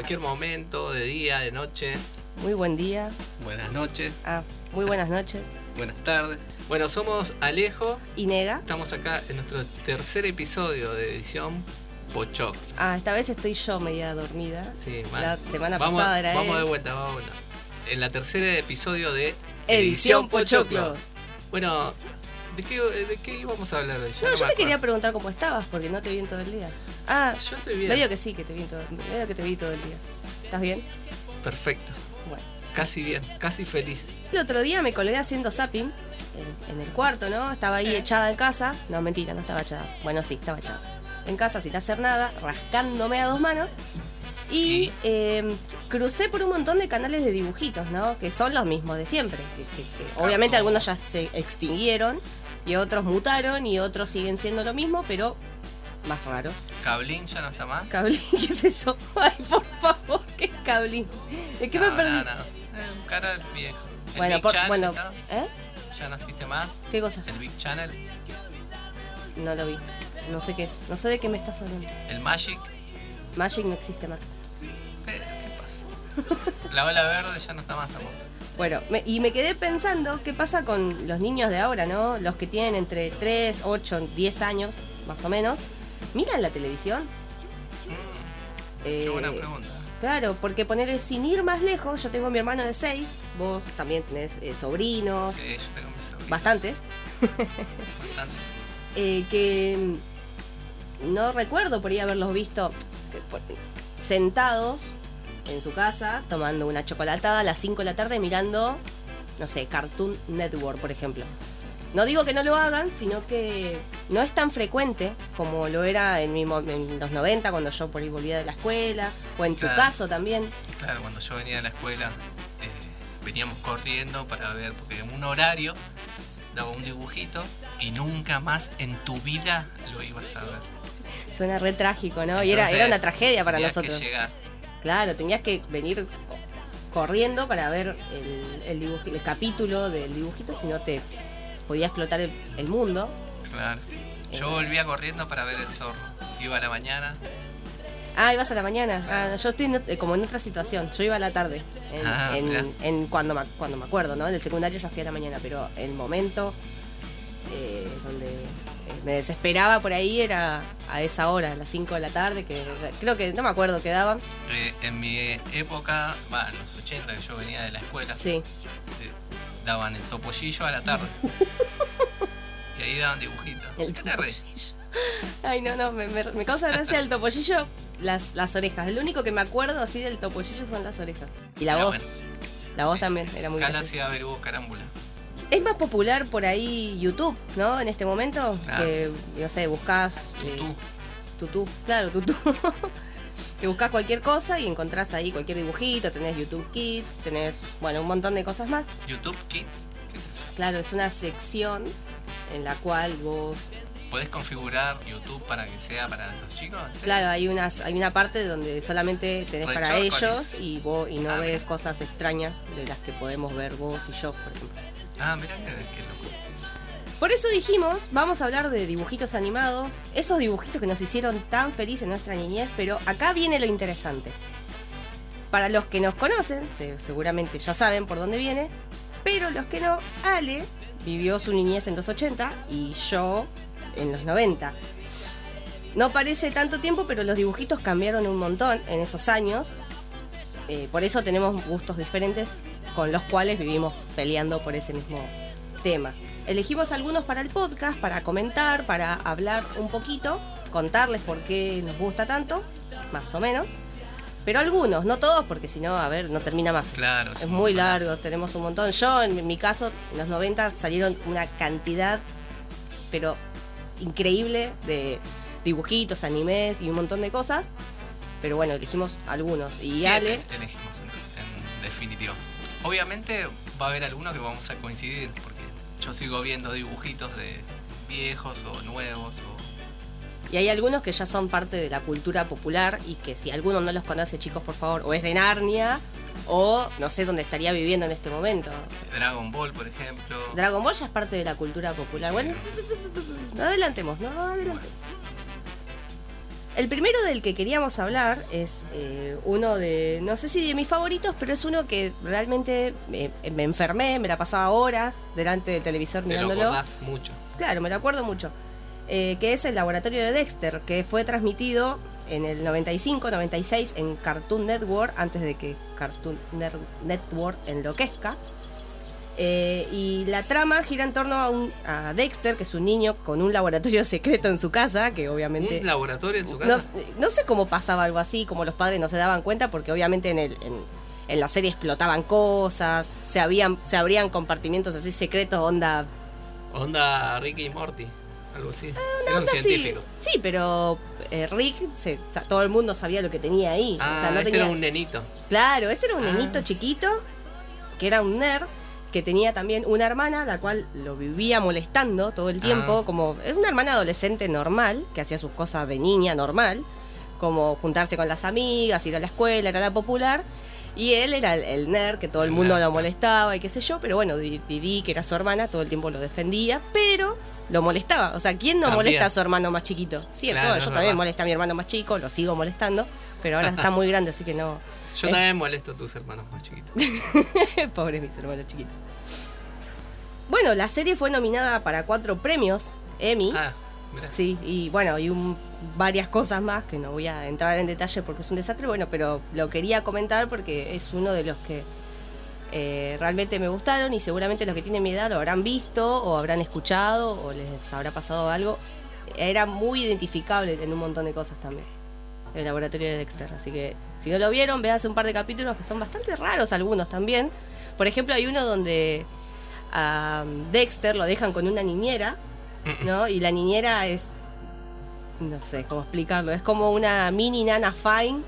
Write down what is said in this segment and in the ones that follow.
cualquier momento, de día, de noche. Muy buen día. Buenas noches, Ah, muy buenas noches. buenas tardes. Bueno, somos Alejo. ¿Y Nega? Estamos acá en nuestro tercer episodio de edición Pochoc. Ah, esta vez estoy yo media dormida. Sí, mal. La semana vamos, pasada era Vamos él. de vuelta, vamos de vuelta. En la tercera episodio de Edición Pochoclos. Bueno, ¿de qué, ¿de qué íbamos a hablar hoy? No, yo te quería preguntar cómo estabas, porque no te vi en todo el día. Ah, Yo estoy bien. medio que sí, que te vi todo, medio que te vi todo el día. ¿Estás bien? Perfecto. Bueno. Casi bien, casi feliz. El otro día me colgué haciendo zapping en, en el cuarto, ¿no? Estaba ahí echada en casa. No, mentira, no estaba echada. Bueno, sí, estaba echada. En casa sin hacer nada, rascándome a dos manos. Y eh, crucé por un montón de canales de dibujitos, ¿no? Que son los mismos de siempre. que- que- que obviamente algunos ya se extinguieron y otros mutaron y otros siguen siendo lo mismo, pero más raros. Cablín ya no está más. Cablín, ¿qué es eso? Ay, por favor, ¿qué es Cablín? ¿De qué no, me perdí? No, no. Un canal viejo. El Bueno, Big por- Channel, bueno, ¿no? ¿eh? Ya no existe más. ¿Qué cosa? El Big Channel, No lo vi. No sé qué es. No sé de qué me estás hablando. el Magic. Magic no existe más. Pero, ¿qué pasa? La ola verde ya no está más tampoco. Bueno, me- y me quedé pensando qué pasa con los niños de ahora, ¿no? Los que tienen entre 3, 8, 10 años, más o menos. ¿Miran la televisión? Mm, Eh, qué buena pregunta. Claro, porque ponerle sin ir más lejos, yo tengo a mi hermano de 6, vos también tenés eh, sobrinos, Sí, yo tengo mis sobrinos. bastantes, Bastantes. eh, que mm, no recuerdo por ahí haberlos visto que por- sentados en su casa tomando una chocolatada a las 5 de la tarde mirando, no sé, Cartoon Network, por ejemplo. No digo que no lo hagan, sino que no es tan frecuente como lo era en, mi en los 90 cuando yo por ahí volvía de la escuela, o en tu caso también. Claro, cuando yo venía de la escuela, eh, veníamos corriendo para ver, porque en un horario daba un dibujito y nunca más en tu vida lo ibas a ver. Suena re trágico, ¿no? y era, era una tragedia para nosotros. Que llegar. Claro, tenías que venir co- corriendo para ver el, el, dibuj- el capítulo del dibujito, si no te podía explotar el, el mundo. Claro. Yo Eh. volvía corriendo para ver el zorro. Iba a la mañana. Ah, ibas a la mañana. Ah, yo estoy en eh, como en otra situación. Yo iba a la tarde. En, Ah, en- cuando, me, cuando me acuerdo, ¿no? En el secundario ya fui a la mañana, pero el momento eh, donde eh, me desesperaba por ahí era a esa hora, a las 5 de la tarde, que creo que no me acuerdo qué daban. Eh, en mi época, va, en los 80 que yo venía de la escuela, Sí. eh, daban el topollillo a la tarde. y ahí daban dibujitos. El topollillo. Ay, no, no, me, me- me causa gracia el topollillo, las, las orejas. El único que me acuerdo así del topollillo son las orejas. Y la Era voz. bueno. La voz Sí. también era muy Acá graciosa. hacía ver Hugo Carámbula. Es más popular por ahí YouTube, ¿no? En este momento. Claro. Que, no sé, buscas. eh, Tú. tutú, claro, tutú. que buscas cualquier cosa y encontrás ahí cualquier dibujito. Tenés YouTube Kids, tenés, bueno, un montón de cosas más. YouTube Kids. ¿Qué es eso? Claro, es una sección en la cual vos ¿Podés configurar YouTube para que sea para los chicos? ¿En serio? Claro, hay unas, hay una parte donde solamente tenés Re para ellos y vos y no Ah, ves mira. cosas extrañas de las que podemos ver vos y yo, por ejemplo. Ah, mira qué, qué loco. Por eso dijimos, vamos a hablar de dibujitos animados, esos dibujitos que nos hicieron tan felices en nuestra niñez, pero acá viene lo interesante. Para los que nos conocen, se- seguramente ya saben por dónde viene, pero los que no, Ale vivió su niñez en los 80 y yo en los 90. No parece tanto tiempo, pero los dibujitos cambiaron un montón en esos años. Eh, por eso tenemos gustos diferentes con los cuales vivimos peleando por ese mismo tema. Elegimos algunos para el podcast, para comentar, para hablar un poquito, contarles por qué nos gusta tanto, más o menos. Pero algunos, no todos, porque si no, a ver, no termina más. Claro, Es muy largo, tenemos un montón. Yo, en mi caso, en los 90 salieron una cantidad, pero increíble, de dibujitos, animes y un montón de cosas. Pero bueno, elegimos algunos. Y Ale, elegimos en, en definitiva. Obviamente va a haber alguno que vamos a coincidir, yo sigo viendo dibujitos de viejos o nuevos o y hay algunos que ya son parte de la cultura popular y que si alguno no los conoce, chicos, por favor, o es de Narnia o no sé dónde estaría viviendo en este momento. Dragon Ball, por ejemplo. Dragon Ball ya es parte de la cultura popular. Bueno, no adelantemos, no adelantemos. El primero del que queríamos hablar es eh, uno de, no sé si de mis favoritos, pero es uno que realmente me, me enfermé, me la pasaba horas delante del televisor Te lo mirándolo. acordás mucho. Claro, me lo acuerdo mucho. Eh, que es el laboratorio de Dexter, que fue transmitido en el 95-96 en Cartoon Network, antes de que Cartoon Network enloquezca. Eh, y la trama gira en torno a, un, a Dexter, que es un niño con un laboratorio secreto en su casa, que obviamente... ¿Un laboratorio en su No, casa? no sé cómo pasaba algo así, como los padres no se daban cuenta, porque obviamente en, el, en, en la serie explotaban cosas, se, habían, se abrían compartimientos así secretos, onda Onda Ricky y Morty. Algo así. Era un Ah, onda así. científico. Sí, pero eh, Rick, se- todo el mundo sabía lo que tenía ahí. Ah, o sea, no este tenía... era un nenito. Claro, este era un Ah. nenito chiquito, que era un nerd, que tenía también una hermana, la cual lo vivía molestando todo el tiempo, Ah. como es una hermana adolescente normal, que hacía sus cosas de niña normal, como juntarse con las amigas, ir a la escuela, era la popular. Y él era el, el nerd que todo el mundo lo molestaba y qué sé yo, pero bueno, Di- Didi, que era su hermana, todo el tiempo lo defendía, pero lo molestaba. O sea, ¿quién no También. molesta a su hermano más chiquito? Cierto, Claro, yo también verdad. molesto a mi hermano más chico, lo sigo molestando, pero ahora está muy grande, así que no. Yo Eh. también molesto a tus hermanos más chiquitos. Pobres mis hermanos chiquitos. Bueno, la serie fue nominada para cuatro premios Emmy. Ah, mirá. Sí, y bueno, y un, varias cosas más que no voy a entrar en detalle porque es un desastre, bueno, pero lo quería comentar porque es uno de los que eh, realmente me gustaron y seguramente los que tienen mi edad lo habrán visto o habrán escuchado o les habrá pasado algo. Era muy identificable en un montón de cosas también. El laboratorio de Dexter. Así que si no lo vieron, véanse un par de capítulos que son bastante raros algunos también. Por ejemplo, hay uno donde a Dexter lo dejan con una niñera, ¿no? Y la niñera es. No sé cómo explicarlo. Es como una mini nana fine,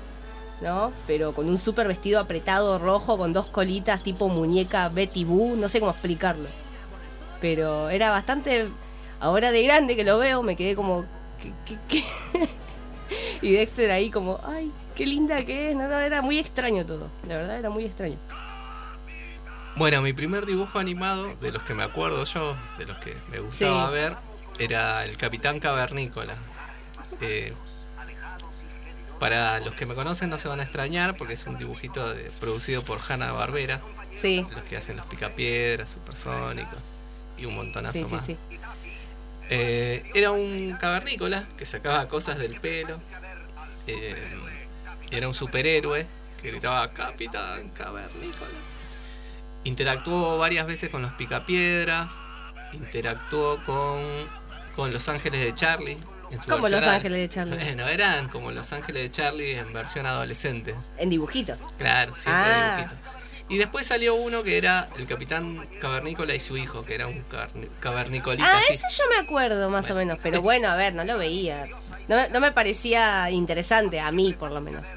¿no? Pero con un súper vestido apretado rojo, con dos colitas tipo muñeca Betty Boo. No sé cómo explicarlo. Pero era bastante. Ahora de grande que lo veo, me quedé como. ¿qué- qué- qué? y Dexter ahí como. ¡Ay, qué linda que es! No, no, era muy extraño todo. La verdad era muy extraño. Bueno, mi primer dibujo animado, de los que me acuerdo yo, de los que me gustaba Sí. ver, era el Capitán Cavernícola. Eh, para los que me conocen no se van a extrañar porque es un dibujito de- producido por Hanna Barbera, Sí, los que hacen los picapiedras, supersónicos y un montonazo sí, sí, más. sí. Eh, era un cavernícola que sacaba cosas del pelo. eh, era un superhéroe que gritaba Capitán Cavernícola. Interactuó varias veces con los picapiedras. Interactuó con, con Los Ángeles de Charlie. Como Los Ángeles de Charlie. Bueno, eran como Los Ángeles de Charlie en versión adolescente. En dibujito. Claro, siempre Ah. dibujito. Y después salió uno que era el Capitán Cavernícola y su hijo, que era un cavernicolita Ah, ese yo me acuerdo más o menos, pero bueno, a ver, no lo veía. No, no me parecía interesante, a mí por lo menos.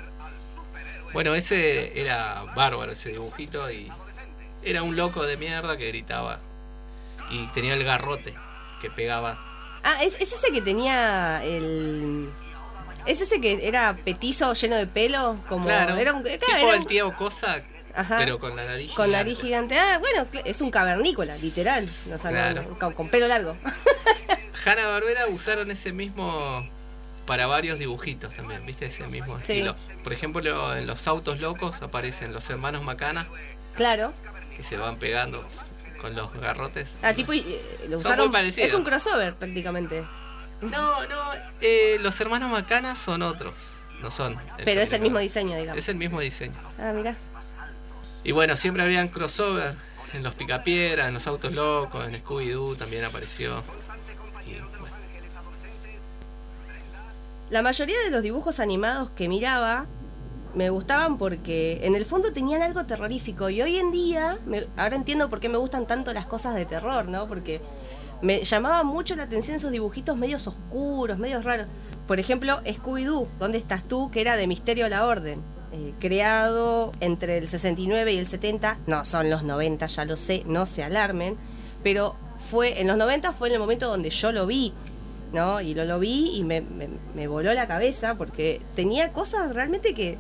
Bueno, ese era bárbaro, ese dibujito, y era un loco de mierda que gritaba. Y tenía el garrote que pegaba. Ah, ¿es, es ese que tenía el... ¿Es ese que era petizo lleno de pelo? Como Claro, era un, claro, tipo era el tío Cosa, Ajá, pero con la nariz con gigante. nariz gigante. Ah, bueno, es un cavernícola, literal. O sea, no- Claro. no- con, con pelo largo. Hanna Barbera usaron ese mismo para varios dibujitos también, ¿viste? Ese mismo Sí. estilo. Por ejemplo, en los autos locos aparecen los hermanos Macana Claro. que se van pegando con los garrotes. Ah, tipo, eh, lo Son usaron... muy parecidos. Es un crossover prácticamente. No, no, eh, los hermanos Macana son otros, no son. Pero es el mismo diseño. diseño, digamos. Es el mismo diseño. Ah, mira. Y bueno, siempre habían crossover en los Picapiedra, en los Autos Locos, en Scooby-Doo también apareció. La mayoría de los dibujos animados que miraba me gustaban porque en el fondo tenían algo terrorífico y hoy en día, me- ahora entiendo por qué me gustan tanto las cosas de terror, ¿no? Porque me llamaba mucho la atención esos dibujitos medios oscuros, medios raros. Por ejemplo, Scooby-Doo, ¿Dónde estás tú? que era de Misterio a la Orden. Eh, creado entre el 69 y el 70, no son los 90, ya lo sé, no se alarmen, pero fue en los 90 fue en el momento donde yo lo vi, ¿no? Y lo, lo vi y me, me- me voló la cabeza porque tenía cosas realmente que,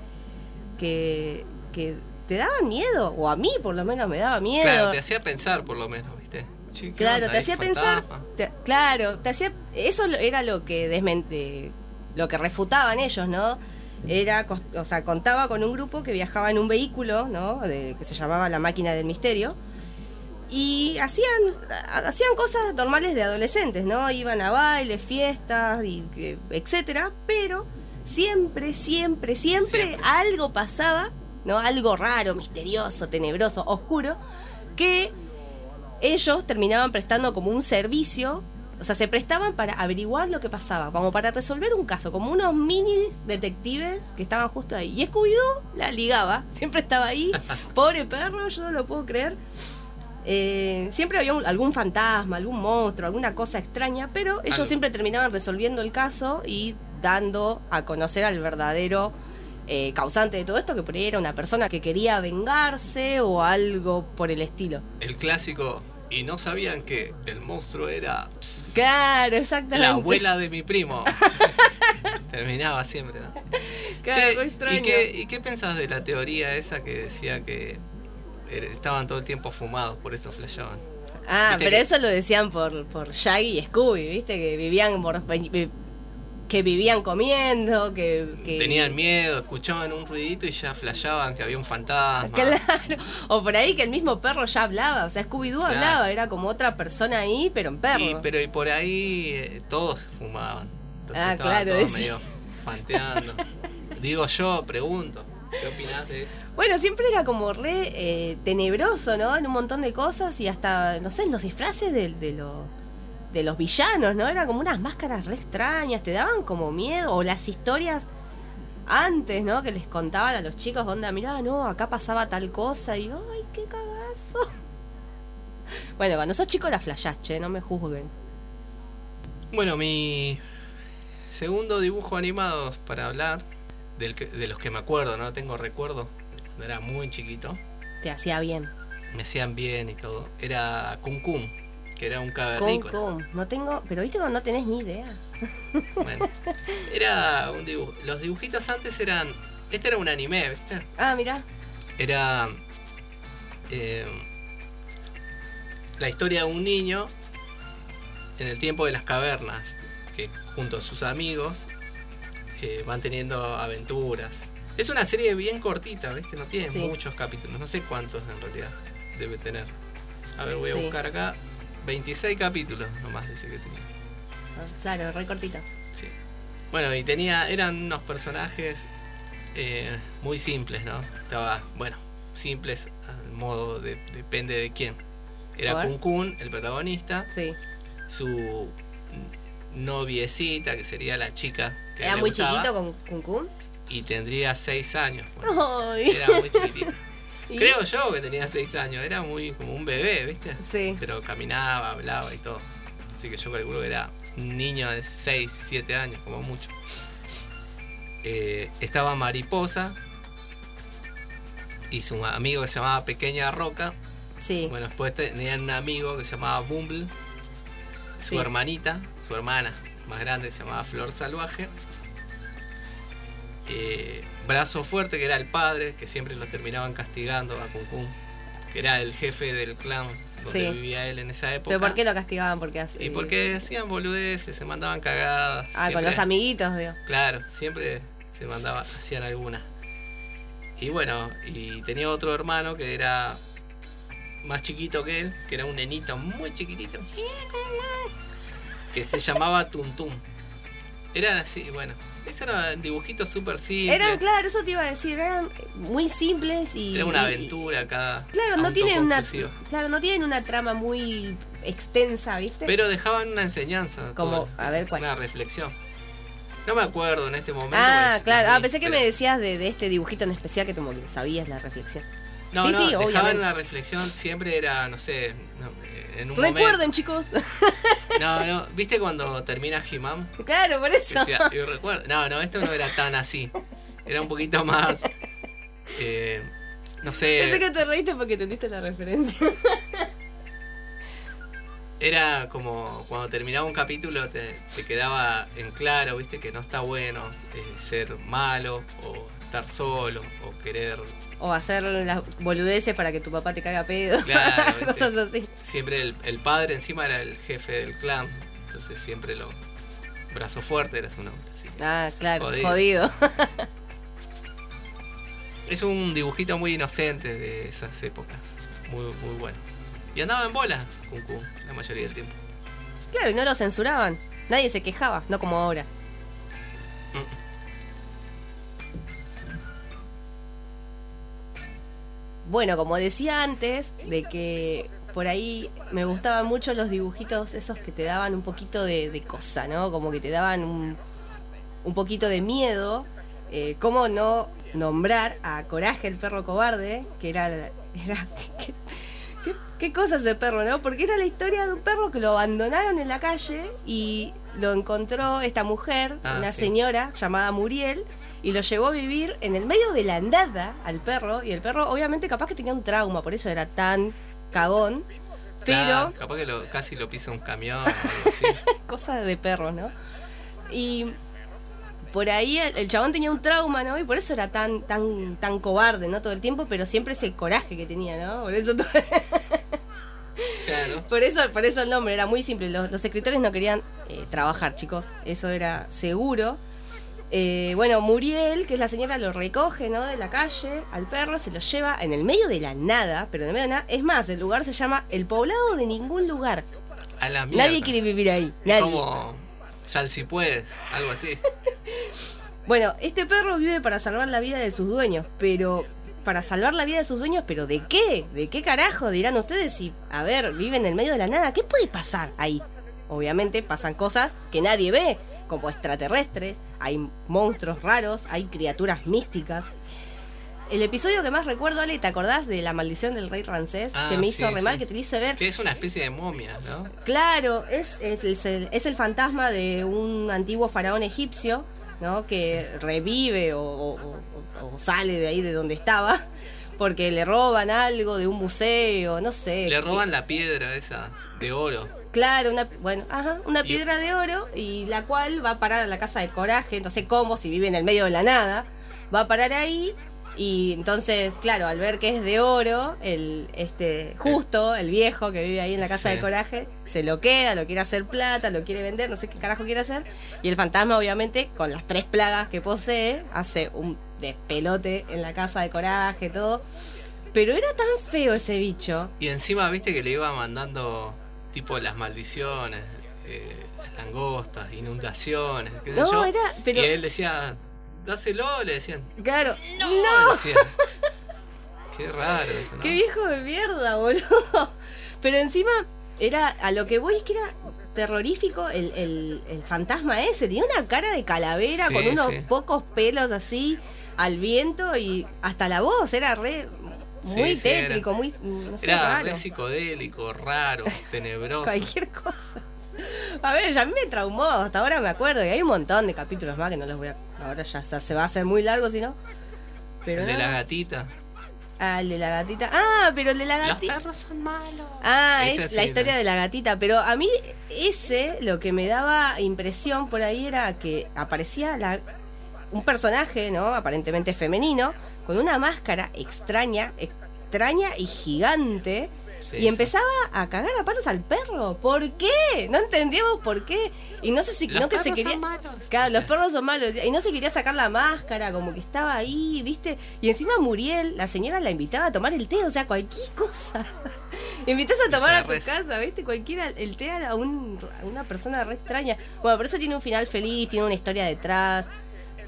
que, que te daban miedo, o a mí por lo menos me daba miedo. claro, te hacía pensar por lo menos, ¿viste? Che, ¿qué Claro, te ¿Hay hacía pensar. te- claro, te hacía. Eso era lo que desmente. lo que refutaban ellos, ¿no? Era, o sea, contaba con un grupo que viajaba en un vehículo, ¿no? De- que se llamaba la máquina del misterio. Y hacían, hacían cosas normales de adolescentes, ¿no? Iban a bailes, fiestas, y, etcétera, pero siempre, siempre, siempre, Siempre. algo pasaba, ¿no? Algo raro, misterioso, tenebroso, oscuro, que ellos terminaban prestando como un servicio, o sea, se prestaban para averiguar lo que pasaba, como para resolver un caso, como unos mini detectives que estaban justo ahí. Y Scooby-Doo la ligaba, siempre estaba ahí, pobre perro, yo no lo puedo creer. Eh, siempre había un- algún fantasma, algún monstruo, alguna cosa extraña, pero ellos Algo. siempre terminaban resolviendo el caso y dando a conocer al verdadero eh, causante de todo esto, que por ahí era una persona que quería vengarse o algo por el estilo. El clásico. Y no sabían que el monstruo era Claro, exactamente. la abuela de mi primo. Terminaba siempre, ¿no? Claro, Che, re ¿y, extraño. qué, ¿Y qué pensás de la teoría esa que decía que er- estaban todo el tiempo fumados, por eso flasheaban? Ah, pero que- eso lo decían por, por Shaggy y Scooby, ¿viste? Que vivían por, que vivían comiendo, que, que Tenían miedo, escuchaban un ruidito y ya flasheaban que había un fantasma. Claro, o por ahí que el mismo perro ya hablaba, o sea, Scooby-Doo Claro. hablaba, era como otra persona ahí, pero en perro. Y, pero y por ahí eh, todos fumaban. Entonces Ah, claro, todos medio fanteando. Digo yo, pregunto. ¿Qué opinás de eso? Bueno, siempre era como re eh, tenebroso, ¿no? En un montón de cosas y hasta, no sé, en los disfraces de, de los de los villanos, ¿no? Era como unas máscaras re extrañas, te daban como miedo, o las historias antes, ¿no? Que les contaban a los chicos, onda, mirá, no, acá pasaba tal cosa, y ay, qué cagazo. Bueno, cuando sos chico la flashás, che, no me juzguen. Bueno, mi segundo dibujo animado para hablar, del que- de los que me acuerdo, no tengo recuerdo, era muy chiquito, Te hacía bien. me hacían bien y todo, era Kun Kun, que era un Con, cavernícola. con. No tengo, pero viste cuando no tenés ni idea. Bueno, era un dibujo. Los dibujitos antes eran. Este era un anime, ¿viste? Ah, mirá. Era. eh, la historia de un niño en el tiempo de las cavernas, que junto a sus amigos eh, van teniendo aventuras. Es una serie bien cortita, ¿viste? No tiene Sí. muchos capítulos, no sé cuántos en realidad debe tener. A ver, voy a Sí. buscar acá. 26 capítulos nomás dice que tenía. Claro, re cortito. Sí. Bueno, y tenía. Eran unos personajes eh, muy simples, ¿no? Estaba, bueno, simples al modo de. depende de quién. Era. Kun Kun, el protagonista, Sí. su noviecita, que sería la chica que Era muy gustaba, chiquito con Kun Kun. Y tendría 6 años. bueno, era muy chiquitito. ¿Y? Creo yo que tenía 6 años, era muy como un bebé, ¿viste? Sí. Pero caminaba, hablaba y todo. Así que yo calculo que era un niño de 6, 7 años, como mucho. Eh, estaba Mariposa y su amigo que se llamaba Pequeña Roca. Sí. Bueno, después tenían un amigo que se llamaba Bumble. Su Sí. hermanita, su hermana más grande, que se llamaba Flor Salvaje. Eh, Brazo Fuerte, que era el padre, que siempre los terminaban castigando a Kun que era el jefe del clan donde Sí. vivía él en esa época. ¿Pero por qué lo castigaban? Porque hace- Y porque hacían boludeces, se mandaban cagadas. Ah, con los amiguitos, digo. Claro, siempre se mandaba, hacían alguna. Y bueno, y tenía otro hermano que era más chiquito que él, que era un nenito muy chiquitito, que se llamaba Tuntum. Eran así, bueno, esos eran dibujitos súper simples. Eran, claro, eso te iba a decir, eran muy simples y. Era una aventura cada. Claro, no tienen una. Claro, no tienen una trama muy extensa, ¿viste? Pero dejaban una enseñanza. Como, a ver cuál. Una reflexión. No me acuerdo en este momento. Ah, claro. Ah, pensé que pero- me decías de, de este dibujito en especial que como que sabías la reflexión. No, Sí, no, sí, dejaban obviamente. una reflexión, siempre era, no sé, en un momento. Recuerden, chicos. No, no, ¿viste cuando termina He-Man? claro, por eso. Decía, y recuerdo. No, no, esto no era tan así. Era un poquito más. eh, no Pensé sé, que te reíste porque entendiste la referencia. era como cuando terminaba un capítulo te, te quedaba en claro, viste, que no está bueno eh, ser malo o estar solo o querer. O hacer las boludeces para que tu papá te caga pedo. Claro. Cosas así. Siempre el, el padre encima era el jefe del clan, entonces siempre lo Brazo fuerte era su nombre. así. Ah, claro, Jodido. jodido. Es un dibujito muy inocente de esas épocas. Muy, muy bueno. Y andaba en bola, Kun Kun, la mayoría del tiempo. claro, y no lo censuraban. Nadie se quejaba, no como ahora. Mm. Bueno, como decía antes, de que por ahí me gustaban mucho los dibujitos esos que te daban un poquito de, cosa, ¿no? Como que te daban un, un poquito de miedo. Eh, ¿Cómo no nombrar a Coraje, el perro cobarde? Que era... era ¿qué, qué, qué cosa ese perro, no? Porque era la historia de un perro que lo abandonaron en la calle y lo encontró esta mujer, Ah, una sí. señora llamada Muriel, y lo llevó a vivir en el medio de la nada al perro. Y el perro, obviamente, capaz que tenía un trauma, por eso era tan cagón. Pero, capaz que lo- casi lo pisa un camión cosa de perro, ¿no? Y por ahí el, el chabón tenía un trauma, ¿no? Y por eso era tan, tan, tan cobarde, ¿no? Todo el tiempo, pero siempre ese coraje que tenía, ¿no? Por eso, todo- Claro. por eso, por eso el nombre era muy simple. Los, los escritores no querían eh, trabajar, chicos. Eso era seguro. Eh, bueno, Muriel, que es la señora, lo recoge, ¿no? De la calle al perro, se lo lleva en el medio de la nada, pero en el medio de nada. Es más, el lugar se llama el poblado de ningún lugar. A la mierda. Nadie quiere vivir ahí. Nadie. Como sal si puedes, algo así. Bueno, este perro vive para salvar la vida de sus dueños, pero para salvar la vida de sus dueños, pero ¿de qué? ¿De qué carajo dirán ustedes si, a ver, vive en el medio de la nada? ¿Qué puede pasar ahí? Obviamente pasan cosas que nadie ve, como extraterrestres, hay monstruos raros, hay criaturas místicas. El episodio que más recuerdo, Ale, ¿te acordás de la maldición del rey Rancés? Ah, que me hizo sí, re mal, sí. que te hizo ver Que es una especie de momia, ¿no? Claro, es, es, es el, es el fantasma de un antiguo faraón egipcio, ¿no? Que revive o, o- o- sale de ahí de donde estaba, porque le roban algo de un museo, no sé. Le roban la piedra esa de oro. Claro, una, bueno, ajá, una piedra de oro y la cual va a parar a la casa de coraje, no sé cómo, si vive en el medio de la nada, va a parar ahí y entonces, claro, al ver que es de oro, el este justo, el viejo que vive ahí en la casa Sí. de coraje, se lo queda, lo quiere hacer plata, lo quiere vender, no sé qué carajo quiere hacer, y el fantasma obviamente con las tres plagas que posee, hace un despelote en la casa de coraje, todo. Pero era tan feo ese bicho. Y encima, viste que le iba mandando tipo las maldiciones, eh, langostas, inundaciones, qué sé No, yo. era- pero- Y él decía, dáselo, le decían. Claro, No, no, decían. Qué raro eso, ¿no? Qué viejo de mierda, boludo. Pero encima, era a lo que voy es que era terrorífico el, el- el fantasma ese. Tenía una cara de calavera Sí, con unos sí. pocos pelos así al viento y hasta la voz era re. Muy Sí, sí, tétrico, muy. No sé, Era raro. re psicodélico, raro, tenebroso. Cualquier cosa. A ver, ya a mí me traumó, hasta ahora me acuerdo. Y hay un montón de capítulos más que no los voy a. Ahora ya, ya se va a hacer muy largo si no. Pero El de la gatita. Ah, el de la gatita. Ah, pero el de la Los gatita. perros son malos. Ah, es sí, la historia ¿no? de la gatita, pero a mí ese lo que me daba impresión por ahí era que aparecía la, un personaje, ¿no? Aparentemente femenino, con una máscara extraña, extraña y gigante. Sí, y sí. empezaba a cagar a palos al perro. ¿Por qué? No entendíamos por qué. Y no sé si Los no que se quería. son malos. Claro, los perros son malos. Y no se quería sacar la máscara, como que estaba ahí, ¿viste? Y encima Muriel, la señora la invitaba a tomar el té, o sea, cualquier cosa. Invitas a tomar a tu res. casa, ¿viste? Cualquiera, el té a, un- a una persona re extraña. Bueno, por eso tiene un final feliz, tiene una historia detrás.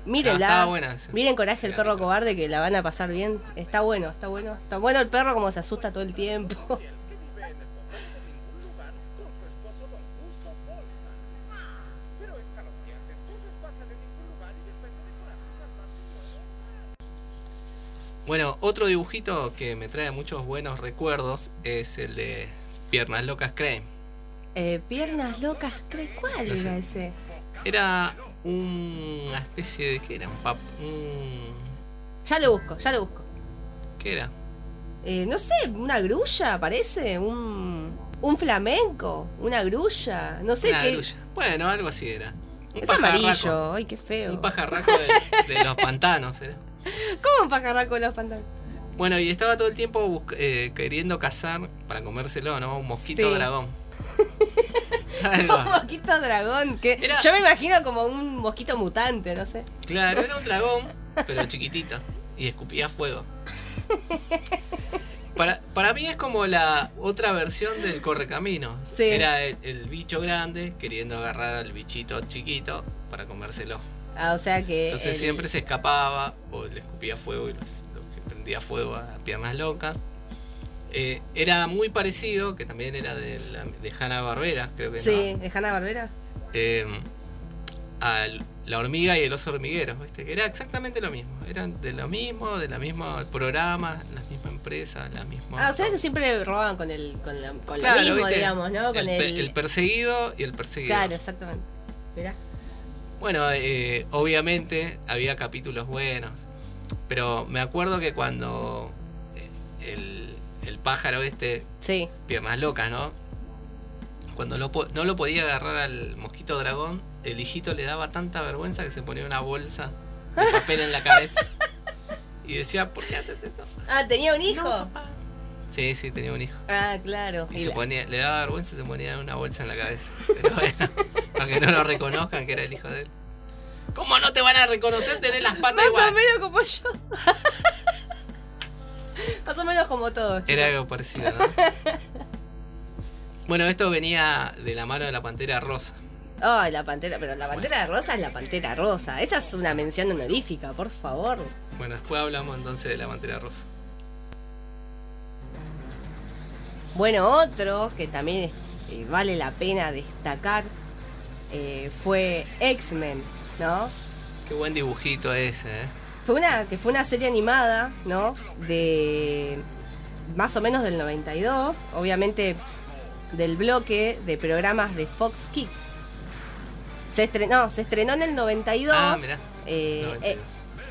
Mírenla. buena. Miren Coraje el perro cobarde que la van a pasar bien. Está bueno, está bueno. Está bueno el perro como se asusta todo el tiempo. Bueno, otro dibujito que me trae muchos buenos recuerdos es el de Piernas Locas Creme. Eh, piernas locas, ¿cree cuál No sé. era ese? Era una especie de. ¿Qué era? Un pap. Un, Ya lo busco, ya lo busco. ¿Qué era? Eh, no sé, una grulla, parece, un, un flamenco, una grulla, no sé Una qué. grulla. Bueno, algo así era. Un Es pajarraco. amarillo, ay, qué feo. Un pajarraco de, de los pantanos. era. ¿Cómo un pajarraco en los pantalones? Bueno, y estaba todo el tiempo eh, queriendo cazar para comérselo, ¿no? Un mosquito Sí. dragón. Un mosquito dragón. Que Era- Yo me imagino como un mosquito mutante, no sé. Claro, era un dragón, pero chiquitito. Y escupía fuego. Para, para mí es como la otra versión del correcamino. Sí. Era el, el bicho grande queriendo agarrar al bichito chiquito para comérselo. Ah, o sea que. Entonces el- siempre se escapaba o le escupía fuego y los, los que prendía fuego a piernas locas. Eh, era muy parecido, que también era de, la, de Hanna Barbera, creo que Sí, no. de Hanna Barbera. Eh, a la hormiga y el oso hormiguero, ¿viste? Que era exactamente lo mismo. Eran de lo mismo, de la misma programa, la misma empresa, la misma. Ah, o sea que siempre roban con el con, la, con Claro, lo mismo, ¿viste? digamos, ¿no? Con el. el perseguido y el perseguido. Claro, exactamente. Mirá. Bueno, eh, obviamente había capítulos buenos, pero me acuerdo que cuando eh, el, el pájaro este, Sí. piernas locas, ¿no? Cuando lo no lo podía agarrar al mosquito dragón, el hijito le daba tanta vergüenza que se ponía una bolsa de papel en la cabeza y decía, ¿por qué haces eso? Ah, tenía un hijo. No, papá. Sí, sí, tenía un hijo. Ah, claro. Y Y se la- ponía, le daba vergüenza y se ponía una bolsa en la cabeza. Pero bueno, para que no lo reconozcan que era el hijo de él. ¿Cómo no te van a reconocer tener las patas Más o menos como yo. Más o menos como todos. chicos. Era algo parecido, ¿no? Bueno, esto venía de la mano de la pantera rosa. Ay, la pantera, pero la pantera rosa es la pantera rosa. Esa es una mención honorífica, por favor. Bueno, después hablamos entonces de la pantera rosa. Bueno, otro que también eh, vale la pena destacar eh, fue X-Men, ¿no? Qué buen dibujito ese, ¿eh? Fue una, que fue una serie animada, ¿no? De más o menos del 92, obviamente del bloque de programas de Fox Kids. Se estrenó, se estrenó en el 92. Ah, mirá. eh, 92. eh,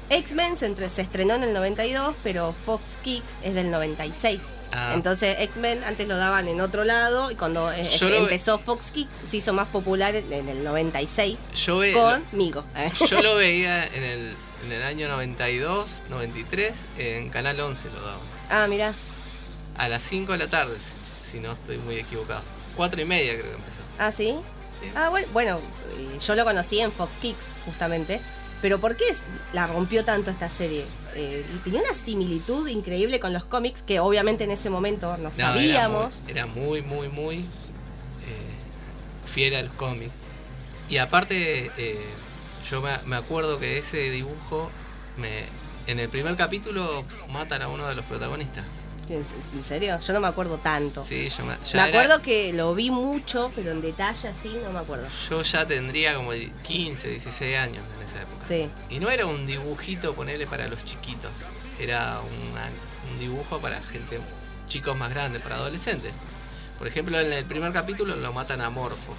X-Men se, entre- se estrenó en el 92, pero Fox Kids es del 96. Ah. Entonces X-Men antes lo daban en otro lado y cuando eh, Yo ve- empezó Fox Kids se hizo más popular en, en el 96 Yo, ve- conmigo. yo lo veía en el, en el año 92, 93, en Canal 11 lo daban. ah, mira. A las 5 de la tarde, si- no estoy muy equivocado. 4 y media creo que empezó. Ah, sí. Sí. Ah, bueno, bueno, yo lo conocí en Fox Kids, justamente. Pero ¿por qué la rompió tanto esta serie? Eh, tenía una similitud increíble con los cómics que obviamente en ese momento no, No, sabíamos. Era muy, era muy, muy, muy eh, fiel a los cómics. Y aparte, eh, yo me, me acuerdo que ese dibujo, me, en el primer capítulo, matan a uno de los protagonistas. ¿En, serio? Yo no me acuerdo tanto. Sí, yo me, me ya era- acuerdo que lo vi mucho, pero en detalle así no me acuerdo. yo ya tendría como 15, 16 años en esa época. Sí. Y no era un dibujito, ponerle para los chiquitos. Era una- un dibujo para gente, chicos más grandes, para adolescentes. Por ejemplo, en el primer capítulo lo matan a Morfo,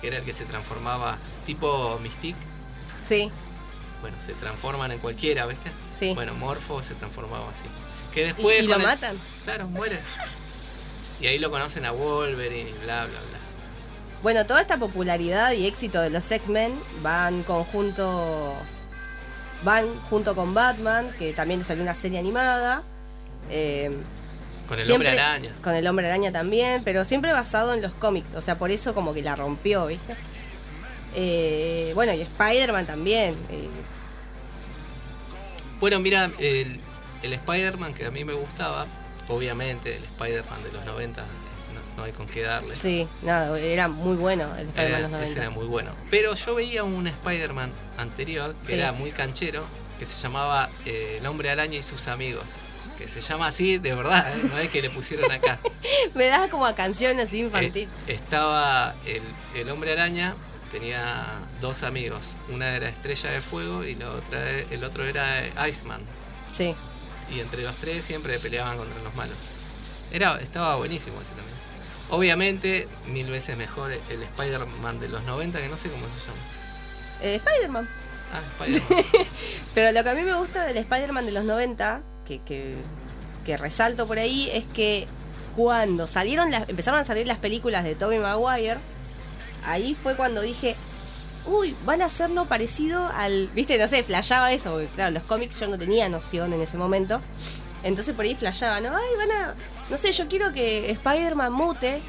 que era el que se transformaba tipo Mystique. Sí, Bueno, se transforman en cualquiera, ¿viste? sí. Bueno, Morfo se transformaba así. Que ¿Y, después. y lo con el- matan? Claro, muere. Y ahí lo conocen a Wolverine y bla, bla, bla. Bueno, toda esta popularidad y éxito de los X-Men van conjunto. van junto con Batman, que también salió una serie animada. eh, Con el siempre- hombre araña. Con el hombre araña también, pero siempre basado en los cómics. O sea, por eso como que la rompió, ¿viste? Eh, bueno, y Spider-Man también. eh, Bueno, mira, el, el Spider-Man que a mí me gustaba, obviamente, el Spider-Man de los 90, no, no hay con qué darle. sí, nada, era muy bueno el Spider-Man de los ese 90. era muy bueno. Pero yo veía un Spider-Man anterior que Sí. era muy canchero, que se llamaba eh, El Hombre Araña y sus amigos. Que se llama así de verdad, ¿eh? no es que le pusieron acá. Me da como a canciones infantil. Eh, estaba el, el Hombre Araña, tenía dos amigos. Una era Estrella de Fuego y la otra, el otro era Iceman. Sí. Y entre los tres siempre peleaban contra los malos. Era, estaba buenísimo ese también. Obviamente, mil veces mejor el Spider-Man de los 90, que no sé cómo se llama. Eh, Spider-Man. Ah, Spider-Man. Pero lo que a mí me gusta del Spider-Man de los 90, que, que, que resalto por ahí, es que cuando salieron las, empezaron a salir las películas de Tobey Maguire, ahí fue cuando dije, uy, van a hacerlo parecido al. Viste, no sé, flashaba eso, porque claro, los cómics yo no tenía noción en ese momento. Entonces por ahí flashaba, ¿no? Ay, van a. No sé, yo quiero que Spider-Man mute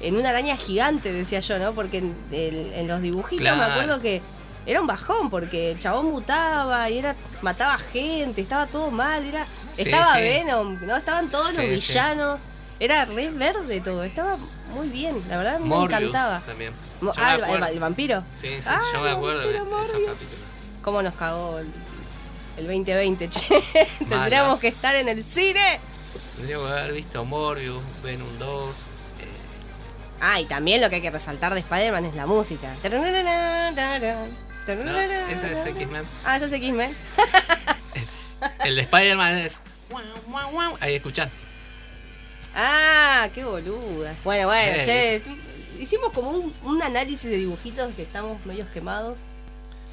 en una araña gigante, decía yo, ¿no? Porque en, en- en los dibujitos me acuerdo que era un bajón, porque el chabón mutaba y era mataba gente, estaba todo mal, era Sí, estaba sí. Venom, ¿no? Estaban todos los Sí, villanos. Era re verde todo, estaba muy bien, la verdad me encantaba. también. Mo- ah, el, vampiro. Sí, sí, Ah, yo me acuerdo de esos capítulos. ¿Cómo nos cagó el, el 2020, che? Tendríamos que estar en el cine. Tendríamos que haber visto Morbius, Venom 2. eh, Ah, y también lo que hay que resaltar de Spider-Man es la música. no, ese es X-Men. Ah, eso es X-Men. El de Spider-Man es. Ahí escuchás. Ah, qué boluda. Bueno, bueno, Eh. che. Hicimos como un, un análisis de dibujitos que estamos medios quemados.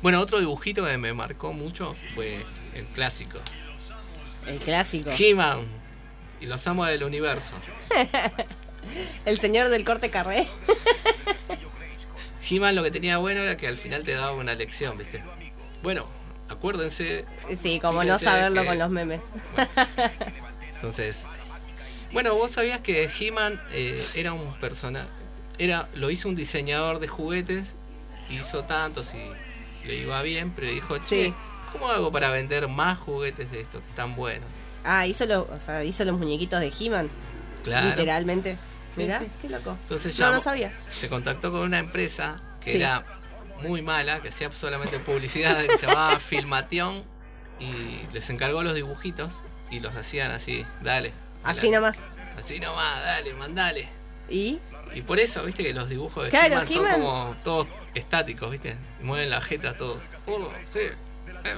Bueno, otro dibujito que me marcó mucho fue el clásico. El clásico. He-Man y los amos del universo. El señor del corte carré. He-Man lo que tenía bueno era que al final te daba una lección, ¿viste? Bueno, acuérdense. Sí, como no saberlo que- con los memes. Entonces. Bueno, vos sabías que He-Man eh, era un personaje. Era, lo hizo un diseñador de juguetes. Hizo tantos y le iba bien, pero dijo, che, Sí. ¿cómo hago para vender más juguetes de estos tan buenos? Ah, hizo, lo, o sea, hizo los muñequitos de He-Man. Claro. Literalmente. Sí, Mirá, sí. qué loco. Entonces No, no sabía. se contactó con una empresa que era muy mala, que hacía solamente publicidad, que se llamaba Filmation, y les encargó los dibujitos y los hacían así, dale. Así nomás. Así nomás, dale, mandale. ¿Y? Y por eso, viste que los dibujos de Claro, son como todos estáticos, viste, y mueven la jeta todos. Uno, sí. eh, eh.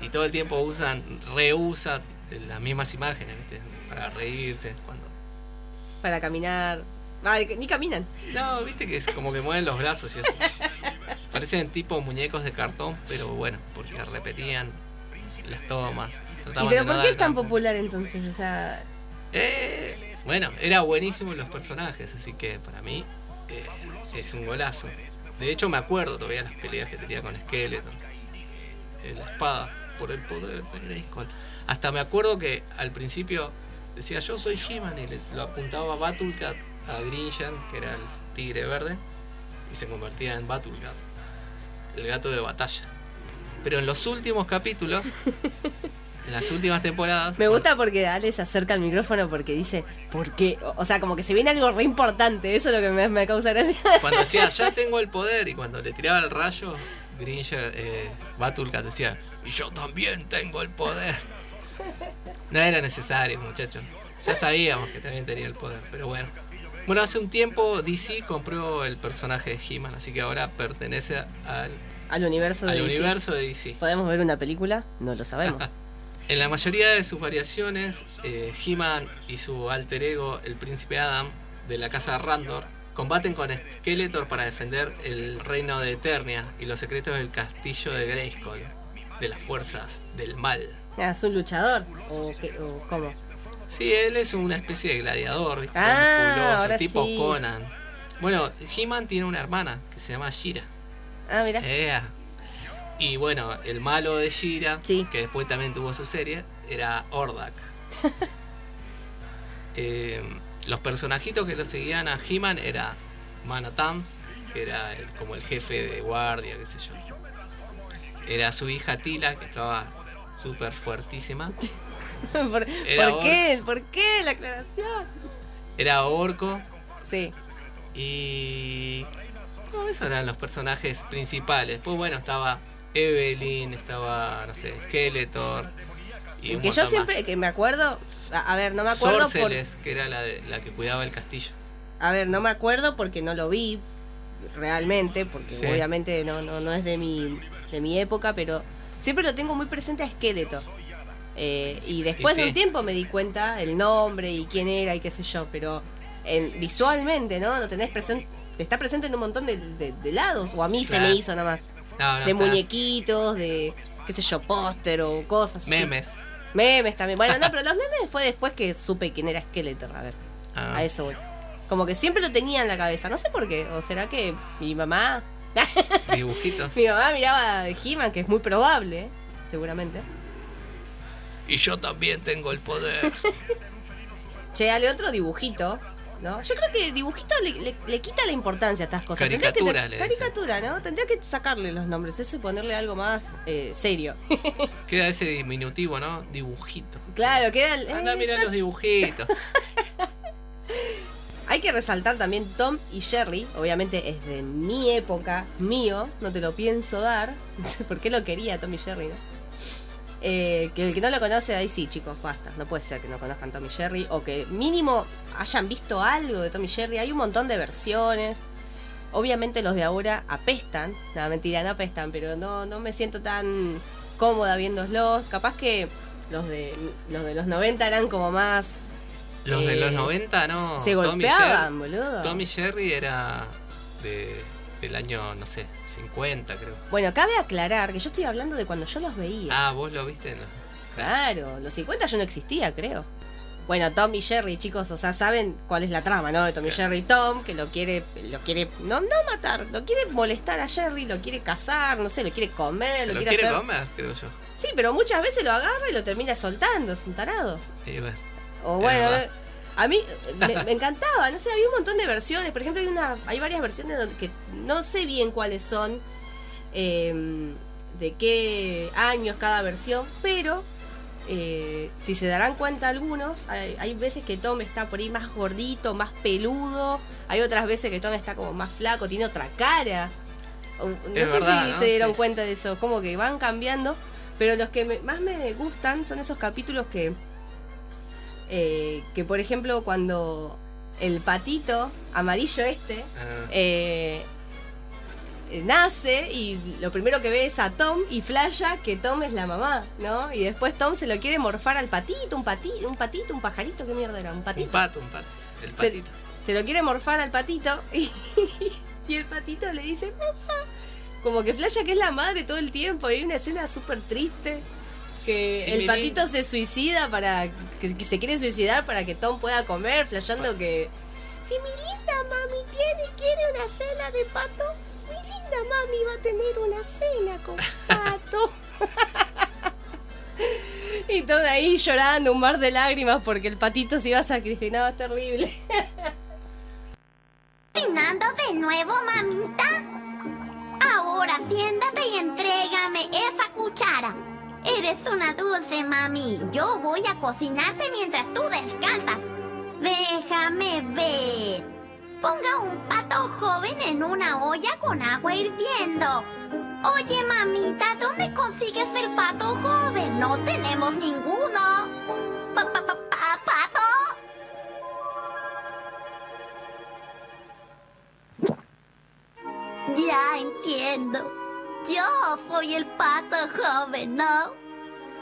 Y todo el tiempo usan, reusan las mismas imágenes, viste, para reírse cuando Para caminar. Ah, ni caminan. No, viste que es como que mueven los brazos y eso. Parecen tipo muñecos de cartón, pero bueno, porque repetían las tomas. ¿Y pero por qué es tan popular entonces? O sea, Eh, bueno, era buenísimo los personajes, así que para mí eh, es un golazo. De hecho, me acuerdo todavía las peleas que tenía con Skeleton. Eh, la espada, por el poder de Grayskull. Hasta me acuerdo que al principio decía yo soy He-Man y le- lo apuntaba a Battlecat, a Grinjan, que era el tigre verde, y se convertía en Battlecat, el gato de batalla. Pero en los últimos capítulos, las últimas temporadas, me gusta porque Ale se acerca al micrófono porque dice, ¿por qué? O, sea, como que se viene algo re importante. Eso es lo que me, me causa gracia. Cuando decía, ya tengo el poder, y cuando le tiraba el rayo, Gringer, eh, Batulcat decía, y yo también tengo el poder. No era necesario, muchachos. Ya sabíamos que también tenía el poder, pero bueno. Bueno, hace un tiempo DC compró el personaje de He-Man, así que ahora pertenece al, Al universo de al DC. universo de DC. ¿Podemos ver una película? No lo sabemos. En la mayoría de sus variaciones, eh, He-Man y su alter ego, el príncipe Adam, de la casa Randor, combaten con Skeletor para defender el reino de Eternia y los secretos del castillo de Grayskull, de las fuerzas del mal. ¿Es un luchador? ¿O, qué, o cómo? Sí, él es una especie de gladiador, ¿viste? Ah, ahora tipo sí. Conan. Bueno, He-Man tiene una hermana que se llama Shira. Ah, mira. Ea. Y bueno, el malo de Shira, Sí. que después también tuvo su serie, era Ordak. Eh, los personajitos que lo seguían a He-Man era Manatams, que era el- como el jefe de guardia, qué sé yo. Era su hija Tila, que estaba súper fuertísima. ¿Por, ¿por qué? ¿Por qué la aclaración? Era Orco. Sí. Y. No, esos eran los personajes principales. Pues bueno, estaba Evelyn, estaba, no sé, Skeletor. Y que yo siempre, más. que me acuerdo, a, a ver, no me acuerdo por, Sorceles, que era la, de- la que cuidaba el castillo. a ver, no me acuerdo porque no lo vi realmente, porque Sí. obviamente no, no, no es de mi, de mi época, pero siempre lo tengo muy presente a Skeletor. Eh, y después Y de un tiempo me di cuenta el nombre y quién era y qué sé yo, pero en, visualmente, ¿no? Lo tenés presente, está presente en un montón de, de- de lados, o a mí se me hizo nada más. No, no, de está- muñequitos, de qué sé yo, póster o cosas así. Memes. Memes también. Bueno, no, pero los memes fue después que supe quién era Skeletor. A ver, Ah, a eso voy. Como que siempre lo tenía en la cabeza. No sé por qué. ¿O será que mi mamá. dibujitos. Mi mamá miraba He-Man, que es muy probable, ¿eh? seguramente. Y yo también tengo el poder. Che, dale otro dibujito. ¿No? Yo creo que dibujito le, le- le quita la importancia a estas cosas. Que Caricatura, le. Caricatura, ¿no? Tendría que sacarle los nombres, eso y ponerle algo más eh, serio. Queda ese diminutivo, ¿no? Dibujito. claro, queda... el- Anda, eh, mira los dibujitos. Hay que resaltar también Tom y Jerry, obviamente es de mi época, mío, no te lo pienso dar, porque lo quería Tom y Jerry, ¿no? Eh, que el que no lo conoce, ahí sí, chicos, basta. No puede ser que no conozcan Tom y Jerry o que mínimo hayan visto algo de Tom y Jerry. Hay un montón de versiones. Obviamente los de ahora apestan. No, mentira, no apestan, pero no, no me siento tan cómoda viéndolos. Capaz que los de los de los 90 eran como más. Los de los eh, 90, no. Se golpeaban, boludo. Jerry- Tom y Jerry era de, del año, no sé, 50 creo. Bueno, cabe aclarar que yo estoy hablando de cuando yo los veía. Ah, vos lo viste en la- Claro, los 50 yo no existía, creo. Bueno, Tom y Jerry, chicos, o sea, saben cuál es la trama, ¿no? De Tom y Jerry. Tom, que lo quiere, lo quiere, no, no matar, lo quiere molestar a Jerry, lo quiere cazar, no sé, lo quiere comer, Se lo, lo quiere, quiere hacer. comer, creo yo. Sí, pero muchas veces lo agarra y lo termina soltando, es un tarado. Y bueno, O bueno, a mí me, me encantaba, no sé, había un montón de versiones. Por ejemplo, hay una, hay varias versiones que no sé bien cuáles son, eh, de qué años cada versión, pero eh, si se darán cuenta algunos, hay, hay veces que Tom está por ahí más gordito, más peludo, hay otras veces que Tom está como más flaco, tiene otra cara. No Es sé verdad, si ¿no? se dieron sí. cuenta de eso, como que van cambiando, pero los que me- más me gustan son esos capítulos que, eh, que por ejemplo cuando el patito amarillo este ah, eh, nace y lo primero que ve es a Tom y flasha que Tom es la mamá, ¿no? Y después Tom se lo quiere morfar al patito, un patito, un patito, un pajarito, ¿qué mierda era? Un un patito. pato, un pato. El patito. Se lo quiere morfar al patito y, y el patito le dice, mamá. Como que flasha que es la madre todo el tiempo. Y hay una escena súper triste. Que Sí, el patito se suicida para. Que, que se quiere suicidar para que Tom pueda comer, flashando que. Si mi linda mami tiene, quiere una cena de pato, mi linda mami va a tener una cena con pato. y todo ahí llorando, un mar de lágrimas porque el patito se iba a sacrificar, es terrible. ¿Cocinando de nuevo, mamita? Ahora siéntate y entrégame esa cuchara. Eres una dulce, mami. Yo voy a cocinarte mientras tú descansas. Déjame ver. Ponga un pato joven en una olla con agua hirviendo. Oye, mamita, ¿dónde consigues el pato joven? No tenemos ninguno. Pa, pa, pa, pa- ¿Pato? Ya entiendo. Yo soy el pato joven, ¿no?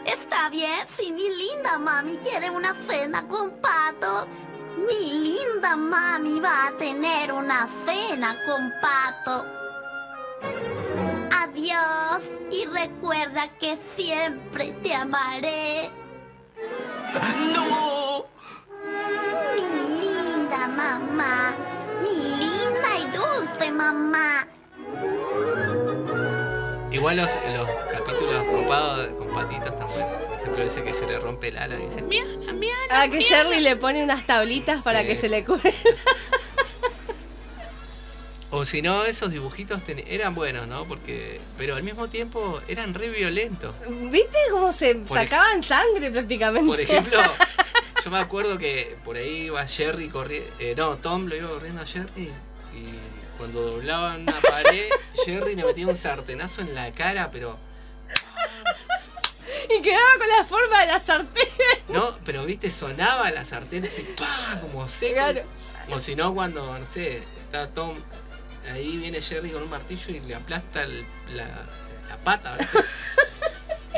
Está bien si mi linda mami quiere una cena con pato. Mi linda mami va a tener una cena con pato. Adiós y recuerda que siempre te amaré. ¡No! Mi linda mamá. Mi linda y dulce mamá. Igual los, los capítulos copados con patitos están buenos. Por ejemplo, ese que se le rompe el ala y dice, mira, mira. Ah, que Shirley le pone unas tablitas para que se le cure. O si no, esos dibujitos ten- eran buenos, ¿no? Porque. Pero al mismo tiempo eran re violentos. ¿Viste cómo se Por sacaban sangre prácticamente? Por ejemplo, yo me acuerdo que por ahí iba Jerry corriendo. no, Tom lo iba corriendo a Jerry. Y cuando doblaban una pared, Jerry le metía un sartenazo en la cara, pero. Y quedaba con la forma de la sartén. No, pero viste, sonaba la sartén así, ¡pah! Como seco. Claro. O si no, cuando, no sé, está Tom, ahí viene Jerry con un martillo y le aplasta el- la, la pata, ¿viste?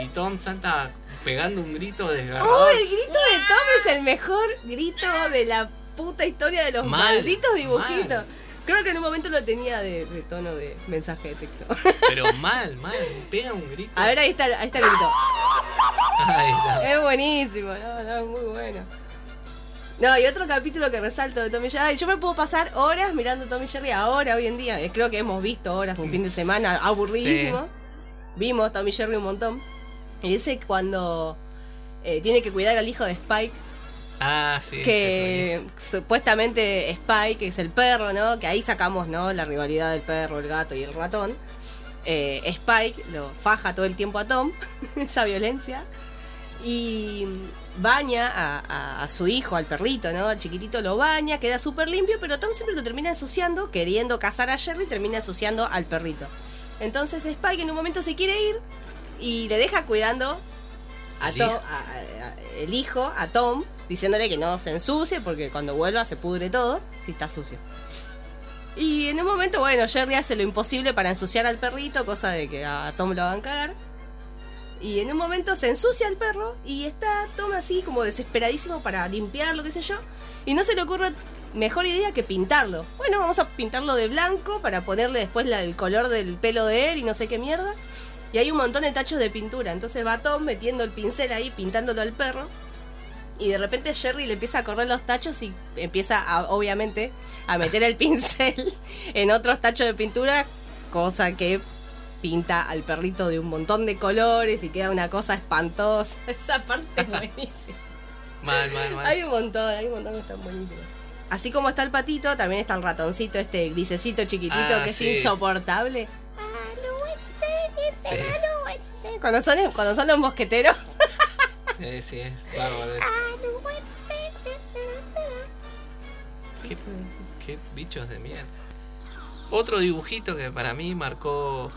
Y Tom Santa pegando un grito ¡Oh, desgarrador. el grito de Tom es el mejor grito de la puta historia de los Mal, malditos dibujitos! mal. Creo que en un momento lo tenía de, de tono de mensaje de texto. Pero mal, mal, pega un grito. A ver, ahí está, ahí está el grito. Ahí está. Es buenísimo, no, no, es muy bueno. No, y otro capítulo que resalto de Tommy Jerry. Yo me puedo pasar horas mirando Tommy Jerry ahora, hoy en día. Eh, Creo que hemos visto horas, un fin de semana aburridísimo. Vimos Tommy Jerry un montón. Y ese cuando eh, tiene que cuidar al hijo de Spike. Ah, sí. que supuestamente Spike, que es el perro, ¿no? Que ahí sacamos, ¿no? La rivalidad del perro, el gato y el ratón. Eh, Spike lo faja todo el tiempo a Tom, esa violencia. Y baña a, a- a su hijo, al perrito, ¿no? Al chiquitito lo baña, queda súper limpio, pero Tom siempre lo termina ensuciando, queriendo cazar a Jerry, termina ensuciando al perrito. Entonces Spike en un momento se quiere ir y le deja cuidando a Tom, a- el hijo, a Tom, diciéndole que no se ensucie porque cuando vuelva se pudre todo si está sucio. Y en un momento, bueno, Jerry hace lo imposible para ensuciar al perrito, cosa de que a Tom lo van a cagar. Y en un momento se ensucia el perro y está Tom así como desesperadísimo para limpiarlo, qué sé yo. Y no se le ocurre mejor idea que pintarlo. Bueno, vamos a pintarlo de blanco para ponerle después el color del pelo de él y no sé qué mierda. Y hay un montón de tachos de pintura. Entonces va Tom metiendo el pincel ahí, pintándolo al perro. Y de repente Jerry le empieza a correr los tachos y empieza, a, obviamente, a meter el pincel en otros tachos de pintura, cosa que pinta al perrito de un montón de colores y queda una cosa espantosa. Esa parte es buenísima. Mal, mal, mal. Hay un montón, hay un montón que están buenísimos. Así como está el patito, también está el ratoncito, este grisecito chiquitito Ah, que sí. es insoportable. Sí, Cuando son, cuando son los mosqueteros. sí, sí, es bárbaro eso. ¿Qué, qué bichos de mierda. Otro dibujito que para mí marcó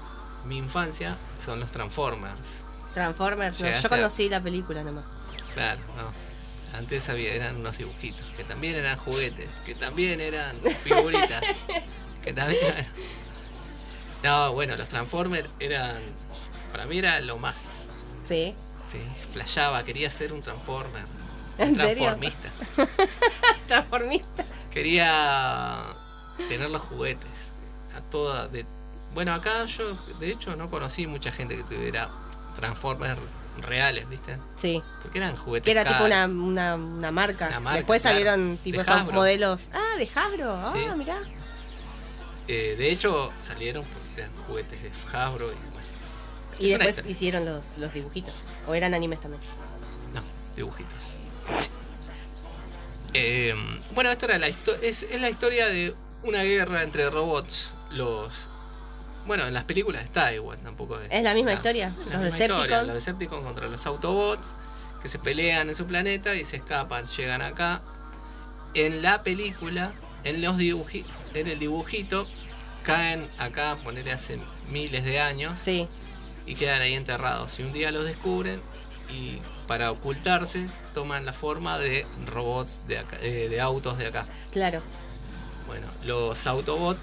mi infancia son los Transformers. Transformers, no, yo a- conocí la película nomás. Claro, no. Antes había, eran unos dibujitos, que también eran juguetes, que también eran figuritas, que también No, bueno, los Transformers eran... Para mí era lo más. Sí. Sí, flashaba, quería ser un Transformer. ¿En serio? transformista. Transformista. Quería tener los juguetes. A toda. De... Bueno, acá yo, de hecho, no conocí mucha gente que tuviera Transformers reales, ¿viste? Sí. Porque eran juguetes. Que era tipo una, una, una marca. Una marca, Después claro. salieron tipo De esos Hasbro. modelos. Ah, de Hasbro. Ah, Sí. mirá. Eh, de hecho, salieron porque eran juguetes de Hasbro y. Y Es después hicieron los, los dibujitos. O eran animes también. No, dibujitos. Eh, bueno, esta era la es, es la historia de una guerra entre robots. Los. Bueno, en las películas está igual, tampoco es. Es la misma historia, la los misma Decepticons. historia, Los Decepticons contra los Autobots que se pelean en su planeta y se escapan, llegan acá. En la película, en los dibuji- en el dibujito, caen acá, ponerle hace miles de años Sí. Y quedan ahí enterrados. Y un día los descubren y para ocultarse toman la forma de robots de, acá- eh, de autos de acá. Claro. Bueno, los Autobots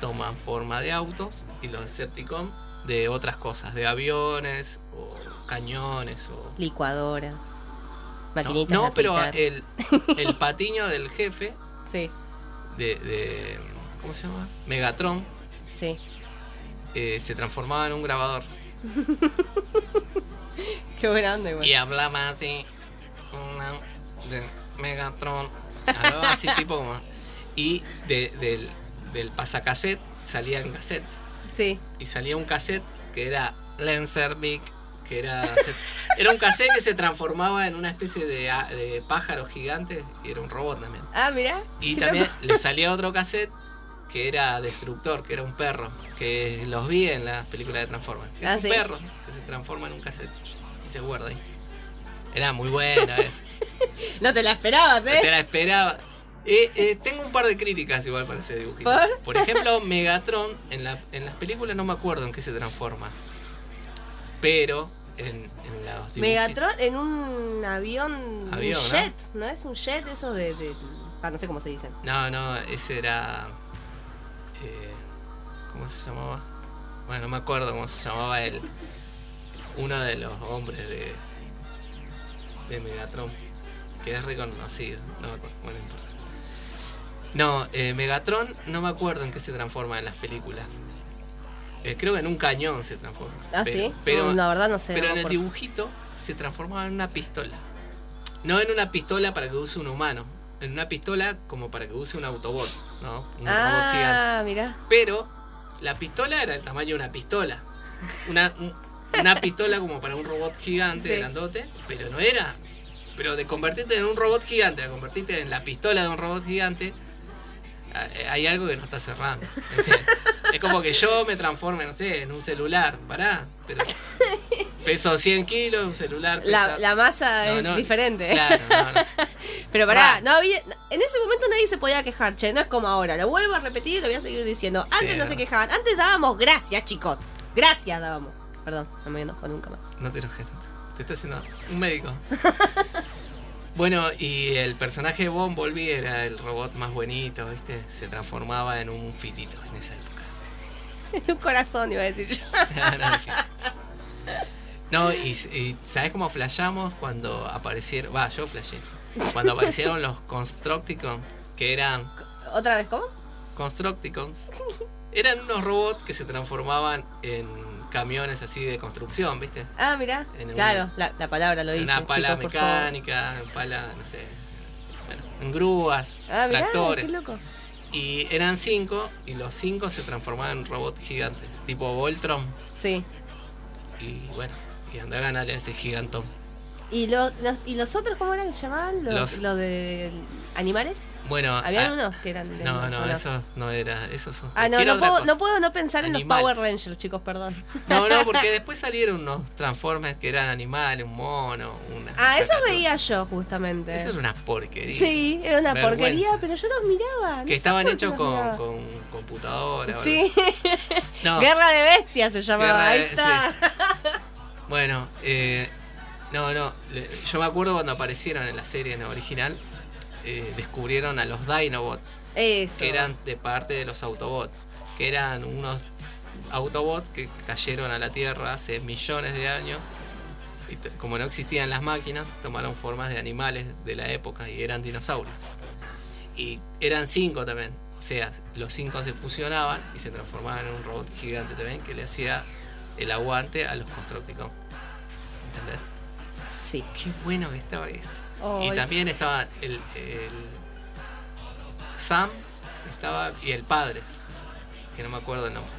toman forma de autos y los Decepticons de otras cosas, de aviones o cañones o... Licuadoras. No, Maquinitas no, pero el, el patiño del jefe Sí, de, de- ¿Cómo se llama? Megatron sí. eh, se transformaba en un grabador. Qué grande, güey. Y hablaba así. Una de Megatron. Hablaba así tipo. Y de- del, del pasacassette salían cassettes. Sí. Y salía un cassette que era Lenservic. Que era. se- era un cassette que se transformaba en una especie de, de pájaro gigante. Y era un robot también. Ah, mirá. Y también loco. le salía otro cassette que era Destructor, que era un perro. Que los vi en las películas de Transformers. Es Ah, un ¿sí? perro que se transforma en un cassette y se guarda ahí. Era muy buena esa. No te la esperabas, Te ¿eh? la esperaba. Eh, eh, tengo un par de críticas igual para ese dibujito. ¿Por? ejemplo, Megatron, en, la, en las películas no me acuerdo en qué se transforma. Pero en, en los dibujitos- Megatron en un avión, Avión, un ¿no? jet, ¿no? Es un jet eso de, de- ah, no sé cómo se dicen. No, no, ese era. ¿Cómo se llamaba? Bueno, no me acuerdo cómo se llamaba él. Uno de los hombres de. de Megatron. Que es reconocido. No me acuerdo. Bueno, no importa. No, eh, Megatron no me acuerdo en qué se transforma en las películas. Eh, creo que en un cañón se transforma. Ah, Pero- sí. Pero, la verdad no sé. pero no en el dibujito se transformaba en una pistola. No en una pistola para que use un humano. En una pistola como para que use un Autobot, ¿no? Un robot gigante. Ah, mirá. Pero la pistola era el tamaño de una pistola. Una, un- una pistola como para un robot gigante, Sí. grandote, pero no era Pero de convertirte en un robot gigante a convertirte en la pistola de un robot gigante, a- hay algo que no está cerrando. es como que yo me transforme, no sé, en un celular, pará. Pero peso 100 kilos, un celular La, pesa- la masa No, es no, diferente. Claro, no, no. Pero pará, Ah. no había. En ese momento nadie se podía quejar, che, no es como ahora. Lo vuelvo a repetir y lo voy a seguir diciendo. Antes Sí, no se quejaban, antes dábamos gracias, chicos. Gracias dábamos. Perdón, no me enojo nunca más. No te enojes, no te- está haciendo un médico. Bueno, y el personaje de Volvi era el robot más bonito, ¿viste? Se transformaba en un fitito en esa época. Un corazón, iba a decir yo. en. No, y, y ¿sabes cómo flashamos cuando aparecieron? Va, yo flashé. Cuando aparecieron los Constructicons, que eran ¿Otra vez cómo? Constructicons. Eran unos robots que se transformaban en camiones así de construcción, ¿viste? Ah, mirá. En un- Claro, la, la palabra lo dice. una pala chicos, mecánica, pala, no sé. Bueno, en grúas, Ah, mirá, tractores. qué loco. Y eran cinco, y los cinco se transformaban en robots gigantes, tipo Voltron. Sí. Y bueno, y anda a ganarle a ese gigantón. ¿Y, lo- los, ¿Y los otros cómo eran que se llamaban? ¿Los, Los- los de animales? Bueno, Habían ah, unos que eran de No, ¿o no, eso no era. Esos son. Ah, no, no puedo, no puedo no pensar en los. Power Rangers, chicos, perdón. No, no, porque después salieron unos Transformers que eran animales, un mono, una. Ah, eso cacatua. veía yo, justamente. Eso es una porquería. Sí, era una Vergüenza. porquería, pero yo los miraba. no Que estaban hechos con, con computadora. Sí. No, Guerra de Bestias se llamaba. Ahí está. Bueno, eh, no, no. le- Yo me acuerdo cuando aparecieron en la serie en la original, eh, descubrieron a los Dinobots, Eso. que eran de parte de los Autobots, que eran unos Autobots que cayeron a la Tierra hace millones de años. Y como no existían las máquinas, tomaron formas de animales de la época y eran dinosaurios. Y eran cinco también. O sea, los cinco se fusionaban y se transformaban en un robot gigante también que le hacía el aguante a los Constructicons. ¿Entendés? Sí. Qué bueno que estaba eso. Y también estaba el, el Sam estaba y el padre, que no me acuerdo el nombre.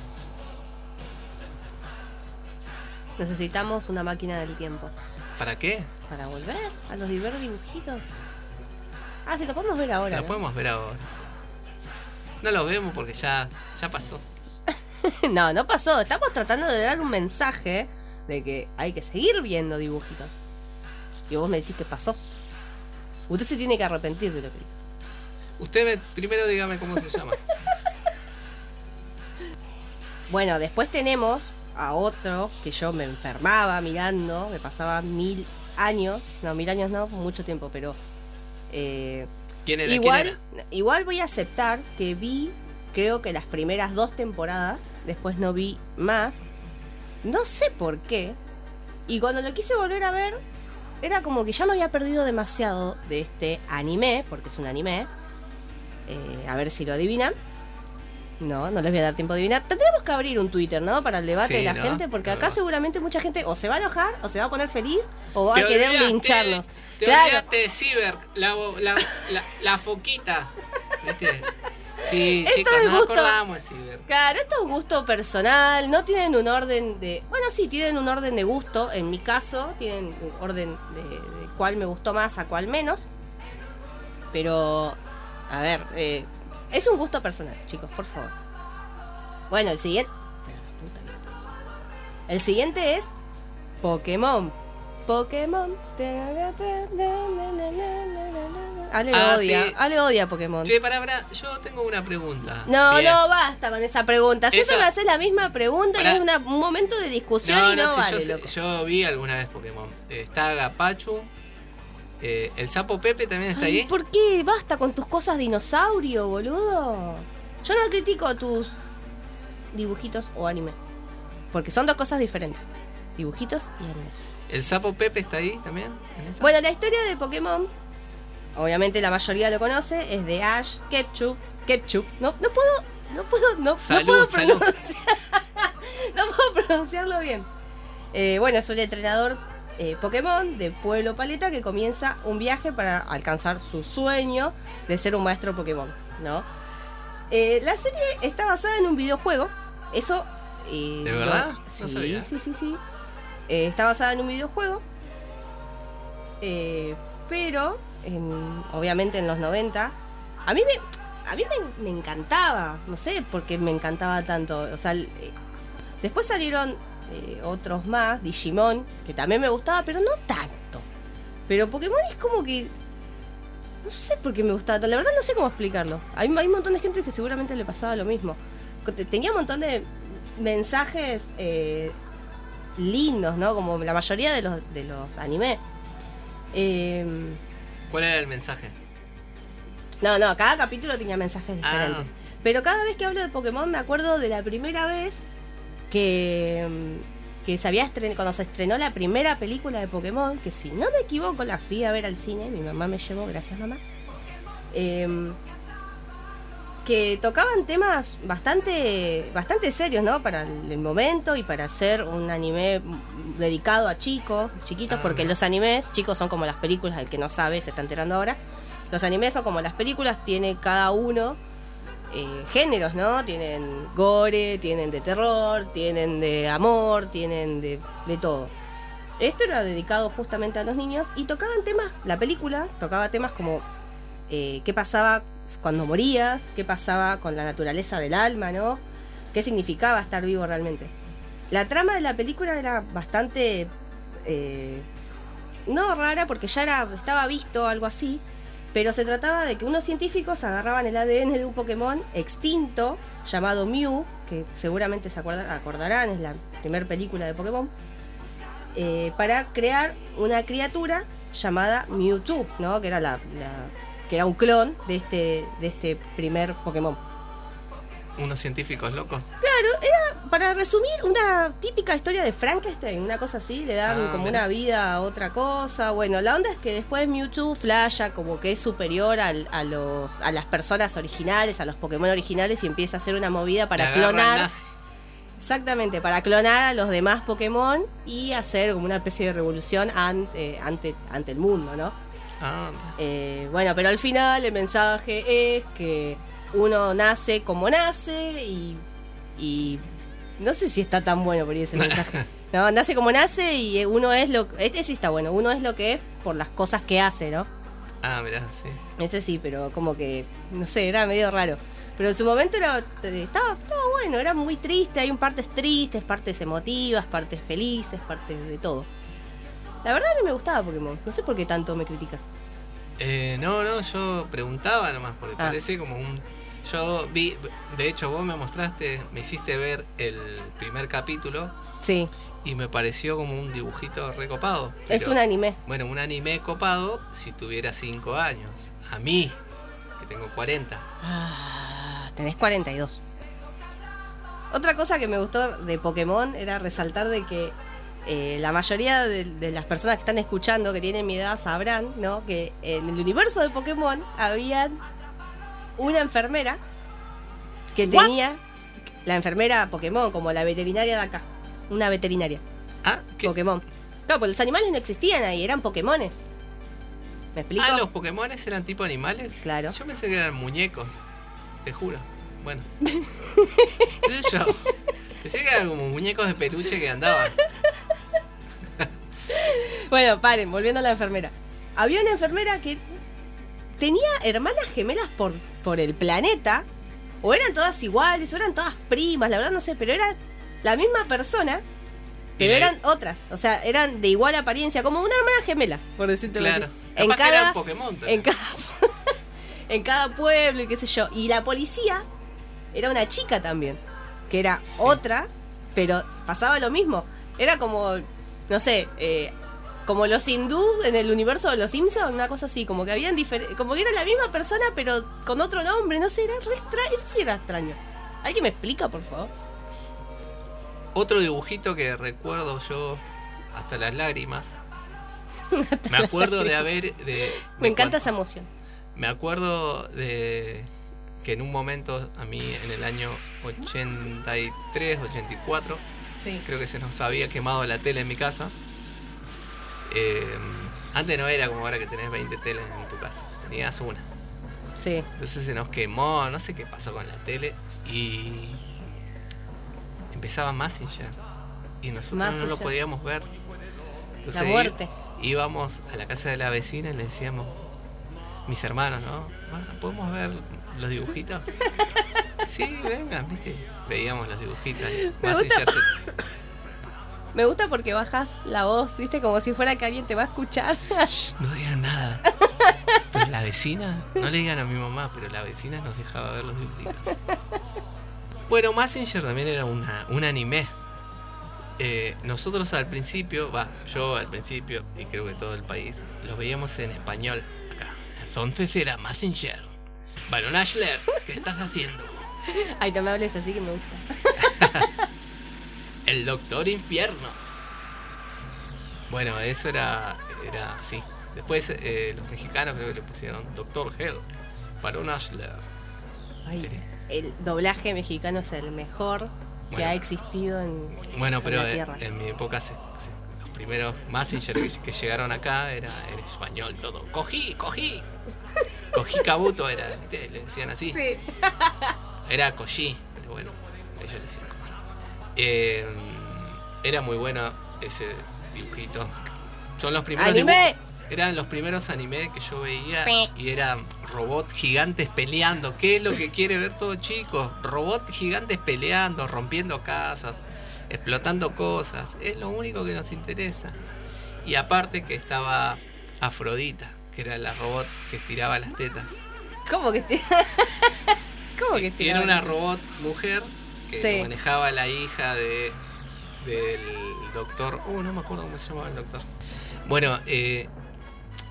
Necesitamos una máquina del tiempo. ¿Para qué? Para volver a los diversos dibujitos. Ah, sí, lo podemos ver ahora. Lo ¿no? podemos ver ahora. No lo vemos porque ya, ya pasó. no, no pasó. Estamos tratando de dar un mensaje de que hay que seguir viendo dibujitos. Y vos me decís que pasó. Usted se tiene que arrepentir de lo que dijo. Usted me- primero dígame cómo se llama. Bueno, después tenemos a otro que yo me enfermaba mirando, me pasaba mil años, no, mil años no, mucho tiempo, pero eh, ¿Quién era? igual, ¿Quién era? igual voy a aceptar que vi, creo que las primeras dos temporadas, después no vi más, no sé por qué, y cuando lo quise volver a ver, era como que ya me había perdido demasiado de este anime, porque es un anime, Eh, a ver si lo adivinan. No, no les voy a dar tiempo de adivinar. Tendremos que abrir un Twitter, ¿no? Para el debate Sí, de la ¿no? gente, porque acá seguramente mucha gente o se va a enojar, o se va a poner feliz, o va Te a querer olvidaste- lincharnos. Te Claro. olvidaste de Ciber, la, la, la, la foquita. ¿Viste? Sí, es nos gusto. acordamos de Ciber. Claro, esto es gusto personal, no tienen un orden de... Bueno, sí, tienen un orden de gusto, en mi caso, tienen un orden de, de cuál me gustó más a cuál menos. Pero, a ver, eh, es un gusto personal, chicos, por favor. Bueno, el siguiente... El siguiente es Pokémon. Pokémon. Ale Ah, odia, sí. Ale odia a Pokémon. Che, pará, pará, yo tengo una pregunta. No, Bien. no, basta con esa pregunta. Siempre Esa- me haces la misma pregunta Pará. y es una- un momento de discusión No, y no, no, sí, vale, yo, sé- loco. yo vi alguna vez Pokémon. Eh, está Gapachu. eh, el sapo Pepe también está Ay, ahí. ¿Por qué? Basta con tus cosas dinosaurio, boludo. Yo no critico tus dibujitos o animes. Porque son dos cosas diferentes. Dibujitos y animes. El sapo Pepe está ahí también. Bueno, la historia de Pokémon, obviamente la mayoría lo conoce, es de Ash Ketchum. Ketchup. No, no puedo, no puedo, no, no Salud, puedo salud. pronunciar. no puedo pronunciarlo bien. Eh, bueno, es un entrenador eh, Pokémon de Pueblo Paleta que comienza un viaje para alcanzar su sueño de ser un maestro Pokémon, ¿no? Eh, la serie está basada en un videojuego. Eso. eh, ¿De verdad? No sí, sabía. sí, sí, sí. Eh, está basada en un videojuego. Pero en- obviamente en los 90, a mí me, a mí me, encantaba, no sé por qué me encantaba tanto. O sea, después salieron eh, otros más, Digimon, que también me gustaba, pero no tanto. Pero Pokémon es como que... No sé por qué me gustaba tanto, la verdad no sé cómo explicarlo. Hay, hay un montón de gente que seguramente le pasaba lo mismo. Tenía un montón de mensajes eh, lindos, ¿no? Como la mayoría de los, de los anime. Em, ¿Cuál era el mensaje? no, no, cada capítulo tenía mensajes Ah. diferentes. Pero cada vez que hablo de Pokémon me acuerdo de la primera vez que, mm, que se había estren- cuando se estrenó la primera película de Pokémon, que si no me equivoco la fui a ver al cine, mi mamá me llevó, gracias mamá. Em, que tocaban temas bastante bastante serios, ¿no? Para el momento y para hacer un anime dedicado a chicos, chiquitos, Ah, porque los animes, chicos, son como las películas, el que no sabe se está enterando ahora. Los animes son como las películas, tiene cada uno eh, géneros, ¿no? Tienen gore, tienen de terror, tienen de amor, tienen de, de todo. Esto era dedicado justamente a los niños y tocaban temas, la película tocaba temas como eh, qué pasaba cuando morías, qué pasaba con la naturaleza del alma, ¿no? ¿Qué significaba estar vivo realmente? La trama de la película era bastante... eh, no rara porque ya era, estaba visto algo así, pero se trataba de que unos científicos agarraban el ADN de un Pokémon extinto llamado Mew, que seguramente se acuerda- acordarán, es la primera película de Pokémon, eh, para crear una criatura llamada Mewtwo, ¿no? Que era la- que era un clon de este, de este primer Pokémon. ¿Unos científicos locos? Para resumir, una típica historia de Frankenstein, una cosa así, le dan Ah, como mira. una vida a otra cosa. Bueno, la onda es que después Mewtwo flasha como que es superior al- a, los, a las personas originales, a los Pokémon originales y empieza a hacer una movida para clonar. Exactamente, para clonar a los demás Pokémon y hacer como una especie de revolución ante, ante, ante el mundo, ¿no? Ah. Eh, bueno, pero al final el mensaje es que uno nace como nace y, y no sé si está tan bueno por ahí ese mensaje. No, nace como nace y uno es lo este sí está bueno, uno es lo que es por las cosas que hace, ¿no? Ah, mirá, sí. Ese sí, pero como que no sé, era medio raro. Pero en su momento era, estaba, estaba bueno, era muy triste, hay un partes tristes, partes emotivas, partes felices, partes de todo. La verdad a mí me gustaba Pokémon, no sé por qué tanto me criticas. Eh, no, no, yo preguntaba nomás, porque Ah. parece como un... Yo vi, de hecho vos me mostraste, me hiciste ver el primer capítulo Sí, y me pareció como un dibujito recopado. es pero, un anime. Bueno, un anime copado si tuviera 5 años. A mí, que tengo 40. Ah, tenés 42. Otra cosa que me gustó de Pokémon era resaltar de que eh, la mayoría de, de las personas que están escuchando, que tienen mi edad, sabrán, ¿no? Que en el universo de Pokémon había una enfermera que tenía la enfermera Pokémon, como la veterinaria de acá. Una veterinaria. Ah, ¿qué? Pokémon. Claro, pues los animales no existían ahí, eran Pokémones. ¿Me explico? Ah, los Pokémon eran tipo animales. Claro. Yo pensé que eran muñecos. Te juro. Bueno. ¿Qué sé yo? Pensé que eran como muñecos de peluche que andaban. Bueno, paren, volviendo a la enfermera. Había una enfermera que tenía hermanas gemelas por, por el planeta. O eran todas iguales, o eran todas primas, la verdad no sé, pero era la misma persona, pero eran otras. O sea, eran de igual apariencia, como una hermana gemela, por decirte Claro. así. En Capaz cada, Pokémon en cada, en cada pueblo y qué sé yo. Y la policía era una chica también, que era otra, pero pasaba lo mismo. Era como, no sé, eh, como los hindús en el universo de los Simpsons, una cosa así, como que habían como que era la misma persona pero con otro nombre, no sé, era re extraño, eso sí era extraño. ¿Alguien me explica, por favor? Otro dibujito que recuerdo yo hasta las lágrimas. Me acuerdo de haber. De, Me encanta esa emoción. Me acuerdo de que en un momento, a mí en el año 83, 84, Sí. creo que se nos había quemado la tele en mi casa. Eh, antes no era como ahora que tenés 20 teles en tu casa, tenías una. Sí. Entonces se nos quemó, no sé qué pasó con la tele y empezaba Massinger y nosotros no lo podíamos ver. Entonces, La muerte. íbamos a la casa de la vecina y le decíamos, mis hermanos, ¿no? "Ah, ¿Podemos ver los dibujitos? Sí, vengan, viste. Veíamos los dibujitos. Me gusta- Z. Me gusta porque bajas la voz, ¿viste? Como si fuera que alguien te va a escuchar. Shh, no digan nada. Pero la vecina, no le digan a mi mamá, pero la vecina nos dejaba ver los dibujitos. Bueno, Massinger también era una, un anime. Eh, nosotros al principio, va, yo al principio, y creo que todo el país, los veíamos en español acá. Entonces era Massinger. Baron Ashler, ¿qué estás haciendo? Ay, no me hables así que me gusta. El Doctor Infierno. Bueno, eso era, era así. Después eh, los mexicanos creo que le pusieron Doctor Hell. Baron Ashler. Ay, el doblaje mexicano es el mejor que ha existido en, Bueno, en pero la Tierra. en mi época se- se- los primeros Massinger que, que llegaron acá era en español todo. Cogí, cogí. Cogí Kabuto era, le decían así. Sí. Era Koji, pero bueno, ellos le Koji. Eh, era muy bueno ese dibujito. Son los primeros ¡Anime! Eran los primeros anime que yo veía y eran robots gigantes peleando. ¿Qué es lo que quiere ver todo chico? Robots gigantes peleando, rompiendo casas, explotando cosas. Es lo único que nos interesa. Y aparte que estaba Afrodita, que era la robot que estiraba las tetas. ¿Cómo que te.? ¿Cómo que era una robot mujer que Sí. manejaba la hija de del doctor. Uh, no me acuerdo cómo se llamaba el doctor. Bueno, eh,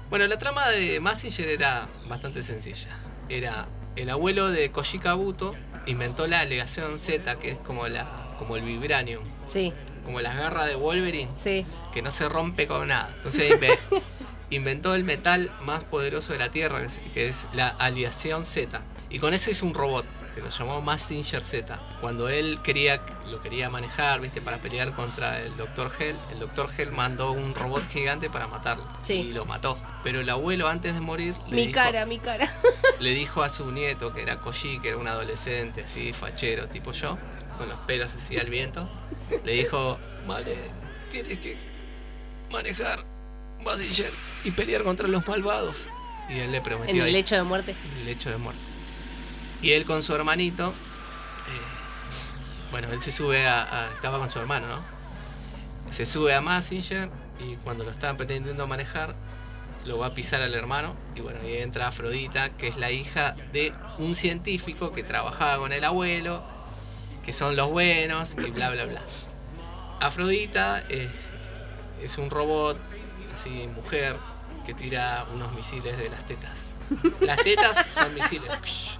bueno, la trama de Massinger era bastante sencilla. Era el abuelo de Koji Kabuto inventó la alegación Z, que es como la como el vibranium, Sí, como las garras de Wolverine, sí. que no se rompe con nada. Entonces inve- inventó el metal más poderoso de la Tierra, que es la aleación Z. Y con eso hizo un robot que lo llamó Massinger Z. Cuando él quería, lo quería manejar, viste, para pelear contra el Dr. Hell, el Dr. Hell mandó un robot gigante para matarlo. Sí. Y lo mató. Pero el abuelo antes de morir le, Mi dijo, cara, mi cara. le dijo a su nieto, que era Koji, que era un adolescente así, fachero, tipo yo, con los pelos así al viento, le dijo, vale, tienes que manejar Massinger y pelear contra los malvados. Y él le En prometió el ahí, lecho de muerte. en el lecho de muerte. Y él con su hermanito, eh, bueno, él se sube a, Estaba con su hermano, ¿no? Se sube a Massinger y cuando lo estaban pretendiendo manejar, lo va a pisar al hermano. Y bueno, ahí entra Afrodita, que es la hija de un científico que trabajaba con el abuelo, que son los buenos y bla, bla, bla. Afrodita eh, es un robot, así, mujer, que tira unos misiles de las tetas. Las tetas son misiles.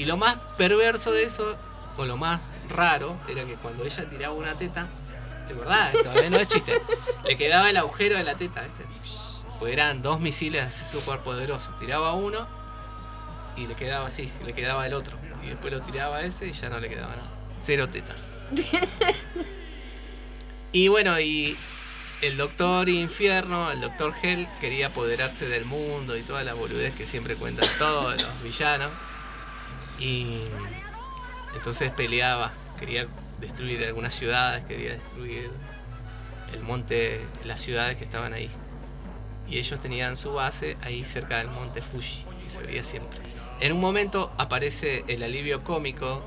Y lo más perverso de eso, o lo más raro, era que cuando ella tiraba una teta, de verdad, esto eh, no es chiste, le quedaba el agujero de la teta, ¿viste? Pues eran dos misiles así súper poderosos. Tiraba uno y le quedaba así, le quedaba el otro. Y después lo tiraba ese y ya no le quedaba nada. Cero tetas. y bueno, y el Doctor Infierno, el Doctor Hell, quería apoderarse del mundo y toda la boludez que siempre cuentan todos los villanos. Y entonces peleaba, quería destruir algunas ciudades, quería destruir el monte, las ciudades que estaban ahí. Y ellos tenían su base ahí cerca del monte Fuji, que se veía siempre. En un momento aparece el alivio cómico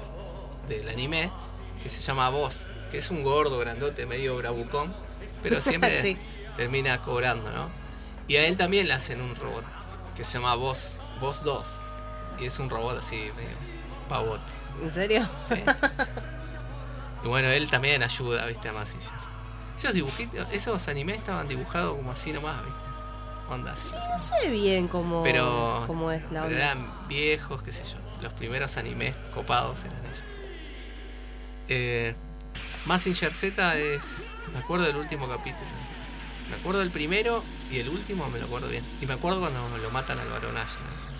del anime, que se llama Boss, que es un gordo grandote, medio bravucón, pero siempre Sí. termina cobrando, ¿no? Y a él también le hacen un robot, que se llama Boss, Boss 2. Y es un robot así, medio pavote. ¿En serio? Sí. y bueno, él también ayuda, viste, a Massinger. Esos dibujitos, esos animes estaban dibujados como así nomás, viste. Onda. Sí, no sé bien cómo, Pero- cómo es la Pero onda. eran viejos, qué sé yo. Los primeros animes copados eran eso. Eh, Massinger Z es. Me acuerdo del último capítulo. Me acuerdo del primero y el último me lo acuerdo bien. Y me acuerdo cuando lo matan al varón Ashland.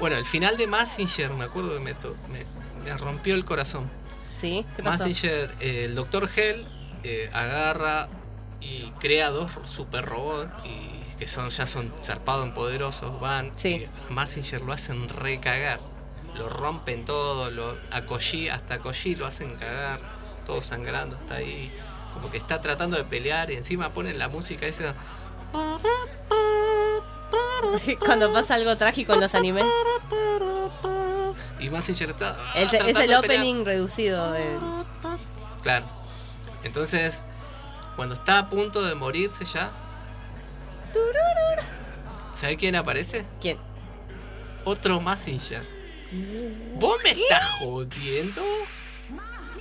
Bueno, el final de Massinger, me acuerdo que me, to- me, me rompió el corazón. ¿Sí? ¿Qué pasó? Massinger, eh, el Dr. Hell eh, agarra y crea dos super robots y que son ya son zarpados en poderosos, van Sí. y a Massinger lo hacen recagar. Lo rompen todo, lo, a Koji, hasta Koji lo hacen cagar, todo sangrando, está ahí, como que está tratando de pelear y encima ponen la música esa Cuando pasa algo trágico en los animes. Y Massinger está. Es, es el opening reducido de. Claro. Entonces, cuando está a punto de morirse ya. ¿Sabe quién aparece? ¿Quién? Otro Massinger. ¿Vos me estás jodiendo?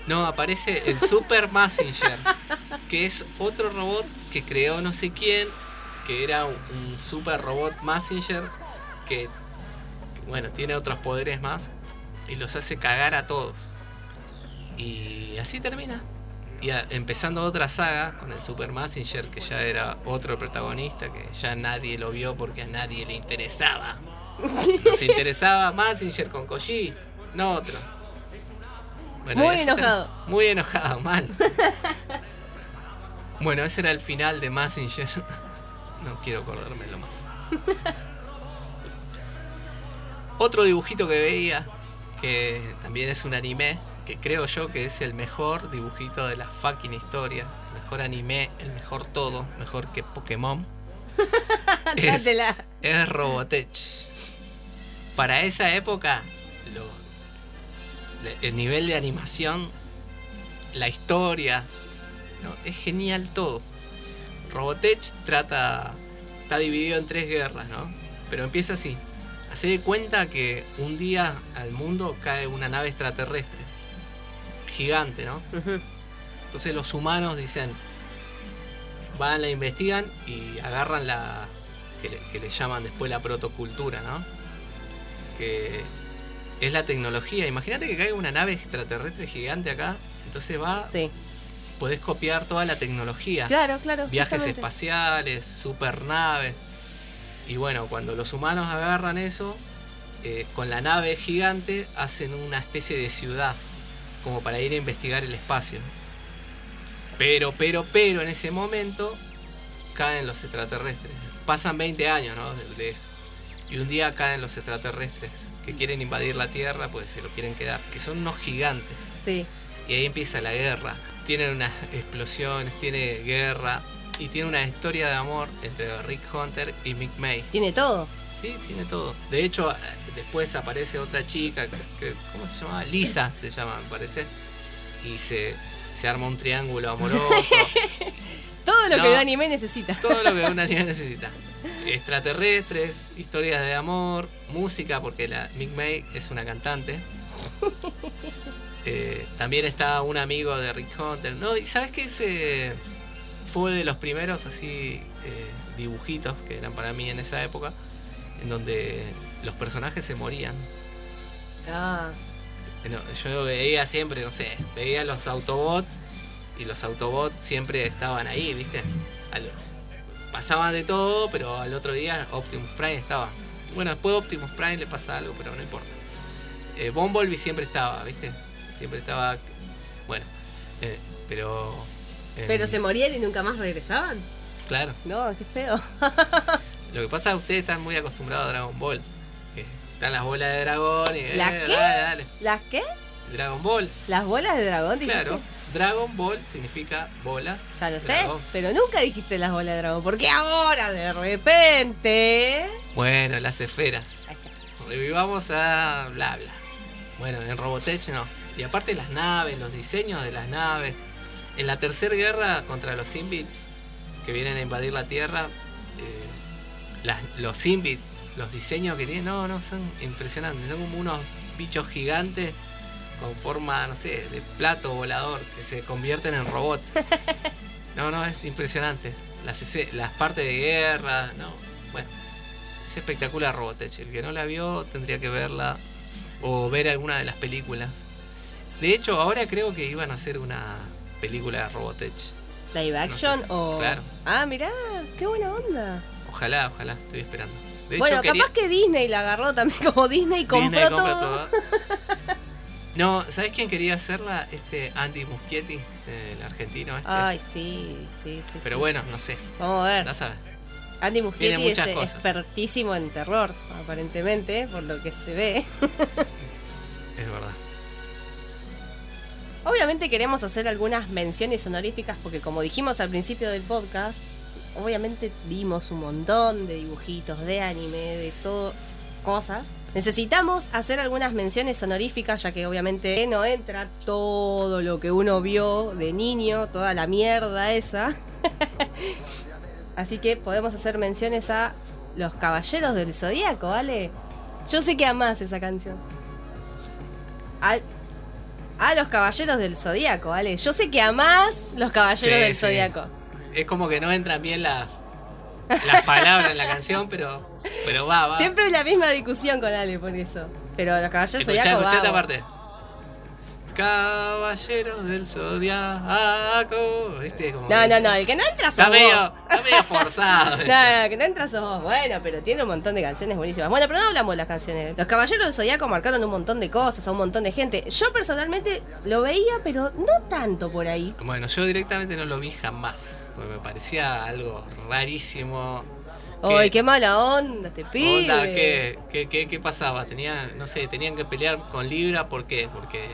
No, aparece el Super Massinger, que es otro robot que creó no sé quién, que era un, super robot Massinger que, bueno, tiene otros poderes más y los hace cagar a todos. Y así termina. Y a- empezando otra saga con el Super Massinger, que ya era otro protagonista, que ya nadie lo vio porque a nadie le interesaba. Nos interesaba Massinger con Koji, no otro. Bueno, Muy enojado. Muy enojado, mal. Bueno, ese era el final de Massinger. No quiero acordármelo más. Otro dibujito que veía, que también es un anime, que creo yo que es el mejor dibujito de la fucking historia. El mejor anime, el mejor todo, mejor que Pokémon. es, es Robotech. Para esa época, lo- el nivel de animación, la historia, ¿no? es genial todo. Robotech trata. está dividido en tres guerras, ¿no? Pero empieza así. Hace de cuenta que un día al mundo cae una nave extraterrestre. Gigante, ¿no? Entonces los humanos dicen, van, la investigan y agarran la, que le, que le llaman después la protocultura, ¿no? Que es la tecnología. Imagínate que caiga una nave extraterrestre gigante acá, entonces va, Sí. Podés copiar toda la tecnología. Claro, claro. Viajes justamente. espaciales, supernaves. Y bueno, cuando los humanos agarran eso, eh, con la nave gigante hacen una especie de ciudad, como para ir a investigar el espacio. Pero, pero, pero, en ese momento caen los extraterrestres. Pasan 20 años, ¿no? De, de eso. Y un día caen los extraterrestres que quieren invadir la Tierra, pues se lo quieren quedar. Que son unos gigantes. Sí. Y ahí empieza la guerra. Tienen unas explosiones, tiene guerra. Y tiene una historia de amor entre Rick Hunter y Mick May. Tiene todo. Sí, tiene todo. De hecho, eh, después aparece otra chica, que, ¿cómo se llama? Lisa se llama, me parece. Y se, se arma un triángulo amoroso. Todo lo No. que un anime necesita. todo lo que una niña necesita. Extraterrestres, historias de amor, música, porque la Mick May es una cantante. Eh, también está un amigo de Rick Hunter. No, y sabes que ese fue de los primeros así eh, dibujitos que eran para mí en esa época, en donde los personajes se morían. Ah. No, yo veía siempre, no sé, veía los Autobots y los Autobots siempre estaban ahí, ¿viste? Al- pasaban de todo, pero al otro día Optimus Prime estaba. Bueno, después Optimus Prime le pasa algo, pero no importa. Eh, Bumblebee siempre estaba, ¿viste? Siempre estaba. Bueno, eh, pero. en- Pero se morían y nunca más regresaban. Claro. No, qué feo. Lo que pasa es que ustedes están muy acostumbrados a Dragon Ball. Que están las bolas de dragón y. ¿Las eh, qué? Dale, dale. ¿Las qué? Dragon Ball. ¿Las bolas de dragón dijiste? Claro, Dragon Ball significa bolas. Ya lo sé, dragón. pero nunca dijiste las bolas de dragón. Porque ahora, de repente. Bueno, las esferas. Ahí está. Revivamos a bla bla. Bueno, en Robotech no. Y aparte las naves, los diseños de las naves. En la tercera guerra contra los Simbits, que vienen a invadir la Tierra, eh, las- los Simbits, los diseños que tienen, no, no, son impresionantes. Son como unos bichos gigantes con forma, no sé, de plato volador, que se convierten en robots. No, no, es impresionante. Las, las partes de guerra, no, bueno. Es espectacular Robotech. El que no la vio tendría que verla o ver alguna de las películas. De hecho, ahora creo que iban a hacer una película de Robotech. ¿Live action sé. o.? Claro. Ah, mirá, qué buena onda. Ojalá, ojalá, estoy esperando. De bueno, hecho, quería- capaz que Disney la agarró también como Disney compró Disney todo. todo. No, ¿sabes quién quería hacerla? Este Andy Muschietti, el argentino este. Ay, sí, sí, sí. Pero sí. bueno, no sé, Vamos a ver. no sabes. Andy Muschietti es cosas. expertísimo en terror, aparentemente, por lo que se ve. Es verdad. Obviamente queremos hacer algunas menciones honoríficas porque como dijimos al principio del podcast, obviamente vimos un montón de dibujitos, de anime, de todo, cosas. Necesitamos hacer algunas menciones honoríficas, ya que obviamente no entra todo lo que uno vio de niño, toda la mierda esa. Así que podemos hacer menciones a los Caballeros del Zodíaco, ¿vale? Yo sé que amás esa canción. Al- a los Caballeros del Zodíaco, ¿vale? Yo sé que amás los Caballeros Sí, del sí. Zodíaco. Es como que no entran bien la- las palabras en la canción, pero, pero va, va. Siempre es la misma discusión con Ale por eso. Pero los Caballeros del Zodíaco escuchá esta vamos. parte. Caballeros del Zodiaco. ¿Viste? Como No, no, no, el que no entra sos Está medio, vos. está medio forzado. No, no, que no entras sos vos. Bueno, pero tiene un montón de canciones buenísimas. Bueno, pero no hablamos de las canciones. Los Caballeros del Zodíaco marcaron un montón de cosas a un montón de gente. Yo personalmente lo veía, pero no tanto por ahí. Bueno, yo directamente no lo vi jamás. Porque me parecía algo rarísimo. Ay, qué mala onda, te qué, qué, qué pasaba? Tenía, no sé, tenían que pelear con Libra, ¿por qué? Porque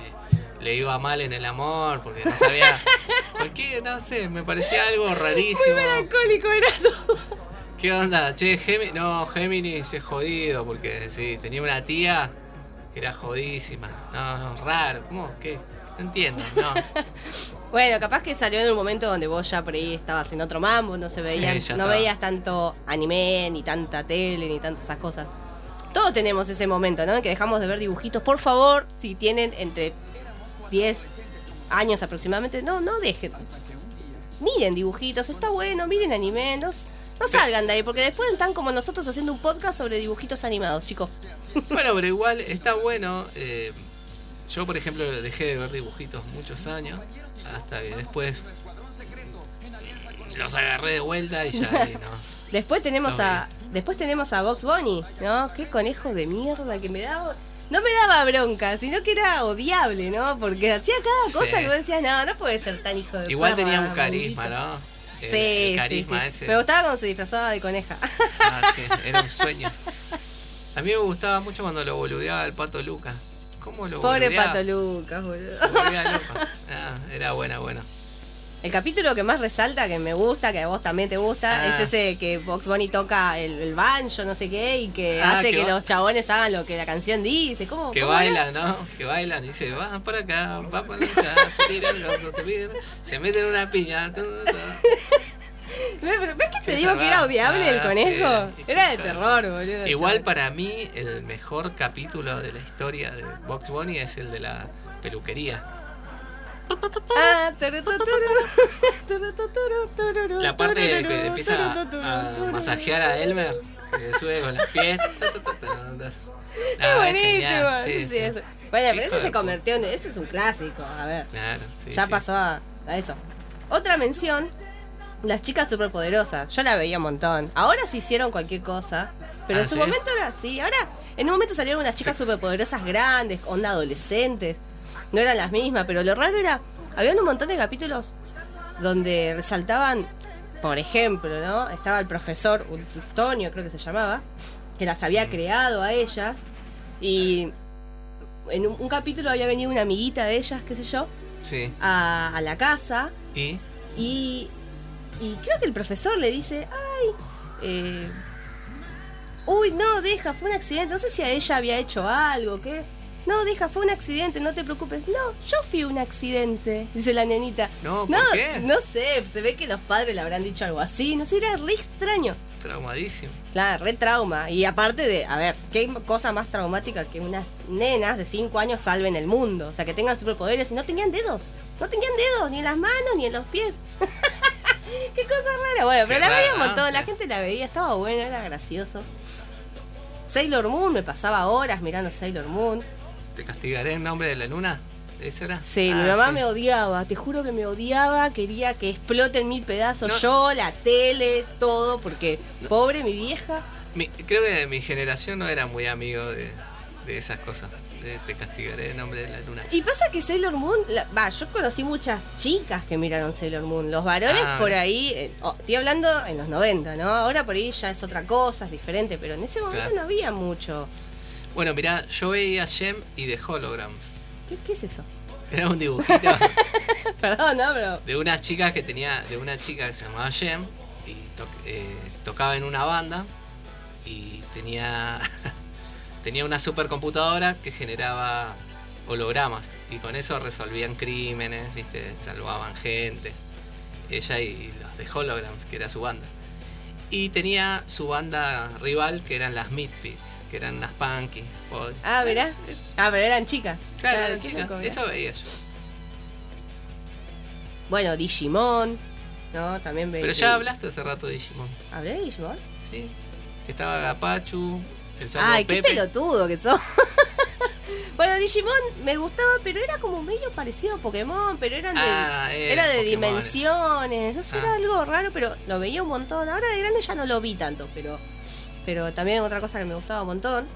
le iba mal en el amor, porque no sabía. ¿Por qué? No sé, me parecía algo rarísimo. Alcohólico era todo. ¿Qué onda? Che, Géminis. No, Géminis es jodido, porque sí, tenía una tía que era jodísima. No, no, raro. ¿Cómo? ¿Qué? No entiendo, no. Bueno, capaz que salió en un momento donde vos ya por ahí estabas en otro mambo, no se Sí, ya no estaba. veías tanto anime, ni tanta tele, ni tantas esas cosas. Todos tenemos ese momento, ¿no? En que dejamos de ver dibujitos. Por favor, si tienen entre 10 años aproximadamente, no, no dejen. Miren dibujitos, está bueno, miren anime, no, salgan de ahí, porque después están como nosotros haciendo un podcast sobre dibujitos animados, chicos. Bueno, pero igual está bueno. eh, yo, por ejemplo, dejé de ver dibujitos muchos años. Hasta que después los agarré de vuelta y ya no. Después tenemos No, a. Después tenemos a Box Bunny, ¿no? Qué conejo de mierda que me daba. No me daba bronca, sino que era odiable, ¿no? Porque hacía cada Sí. cosa que vos decías, no, no puede ser tan hijo de Igual tenía un carisma, maldito". ¿no? El- Sí, el sí, carisma sí. ese. Me gustaba cuando se disfrazaba de coneja. Ah, sí, era un sueño. A mí me gustaba mucho cuando lo boludeaba el pato Lucas. ¿Cómo lo Pobre boludeaba? Pato Lucas, boludo. Lo volvía loco. Ah, era buena, buena. El capítulo que más resalta, que me gusta, que a vos también te gusta, Ah. es ese que Box Bunny toca el, el banjo, no sé qué, y que Ah, hace que los chabones hagan lo que la canción dice. ¿Cómo, Que cómo era? bailan, ¿no? Que bailan y dice, van para acá, van para allá, se tiran, los- se se meten una piña. ¿Ves que te digo que era odiable el conejo? sí. Era de terror, boludo. Igual chaval. para mí el mejor capítulo de la historia de Box Bunny es el de la peluquería. La parte de que empieza a masajear a Elmer, que sube con los pies. tu. Es Ah, buenísimo. genial, sí, sí, sí, sí. eso. Bueno, pero ese se convirtió en. Ese es un clásico. A ver, Claro, ya pasó a, a eso. Otra mención: las chicas superpoderosas. Yo la veía un montón. Ahora se hicieron cualquier cosa. Pero Ah, en su momento era así. Ahora, en un momento salieron unas chicas superpoderosas grandes, onda adolescentes. No eran las mismas, pero lo raro era. Habían un montón de capítulos donde resaltaban, por ejemplo, ¿no? Estaba el profesor Antonio, creo que se llamaba, que las había creado a ellas. Y en un, un capítulo había venido una amiguita de ellas, qué sé yo, Sí. a, a la casa. Y Y, y creo que el profesor le dice, ay, eh, uy, no, deja, fue un accidente. No sé si a ella había hecho algo, ¿qué? No, deja, fue un accidente, no te preocupes. No, yo fui un accidente, dice la nenita. No, ¿por no, qué? no sé, se ve que los padres le habrán dicho algo así. No sé, era re extraño. traumadísimo. Claro, re trauma. Y aparte de, a ver, ¿qué cosa más traumática que unas nenas de 5 años salven el mundo? O sea, que tengan superpoderes y no tenían dedos. No tenían dedos, ni en las manos, ni en los pies. Qué cosa rara. Bueno, pero la veía un raro, montón, ¿no? la gente la veía, estaba buena, era gracioso. Sailor Moon, me pasaba horas mirando Sailor Moon. ¿Te castigaré en nombre de la luna? ¿Eso era? Sí, Ah, mi mamá sí. me odiaba, te juro que me odiaba, quería que explote en mil pedazos No. yo, la tele, todo, porque pobre mi vieja. Mi- creo que mi generación no era muy amigo de, de esas cosas. De te castigaré en nombre de la luna. Y pasa que Sailor Moon, la- va, yo conocí muchas chicas que miraron Sailor Moon. Los varones Ah. por ahí, eh, oh, estoy hablando en los 90, ¿no? Ahora por ahí ya es otra cosa, es diferente, pero en ese momento Claro. no había mucho. Bueno, mirá, yo veía Gem y The Holograms. ¿Qué, qué es eso? Era un dibujito Perdón, ¿no? Pero. de unas chicas que tenía, de una chica que se llamaba Gem y to- eh, tocaba en una banda y tenía, tenía una supercomputadora que generaba hologramas y con eso resolvían crímenes, ¿viste? salvaban gente. Ella y los de Holograms, que era su banda. Y tenía su banda rival, que eran las Misfits, que eran las punky. Ah, mirá. Ah, pero eran chicas. Claro, eran chicas. loco. Eso veía yo. Bueno, Digimon. ¿No? También veía. Pero ya hablaste hace rato de Digimon. ¿Hablé de Digimon? Sí. Que estaba Gapachu, el Ay, qué pelotudo que sos. bueno, Digimon me gustaba, pero era como medio parecido a Pokémon, pero eran de, Ah, era era de Pokémon. dimensiones. No sé, Ah. era algo raro, pero lo veía un montón. Ahora de grande ya no lo vi tanto, pero, pero también otra cosa que me gustaba un montón.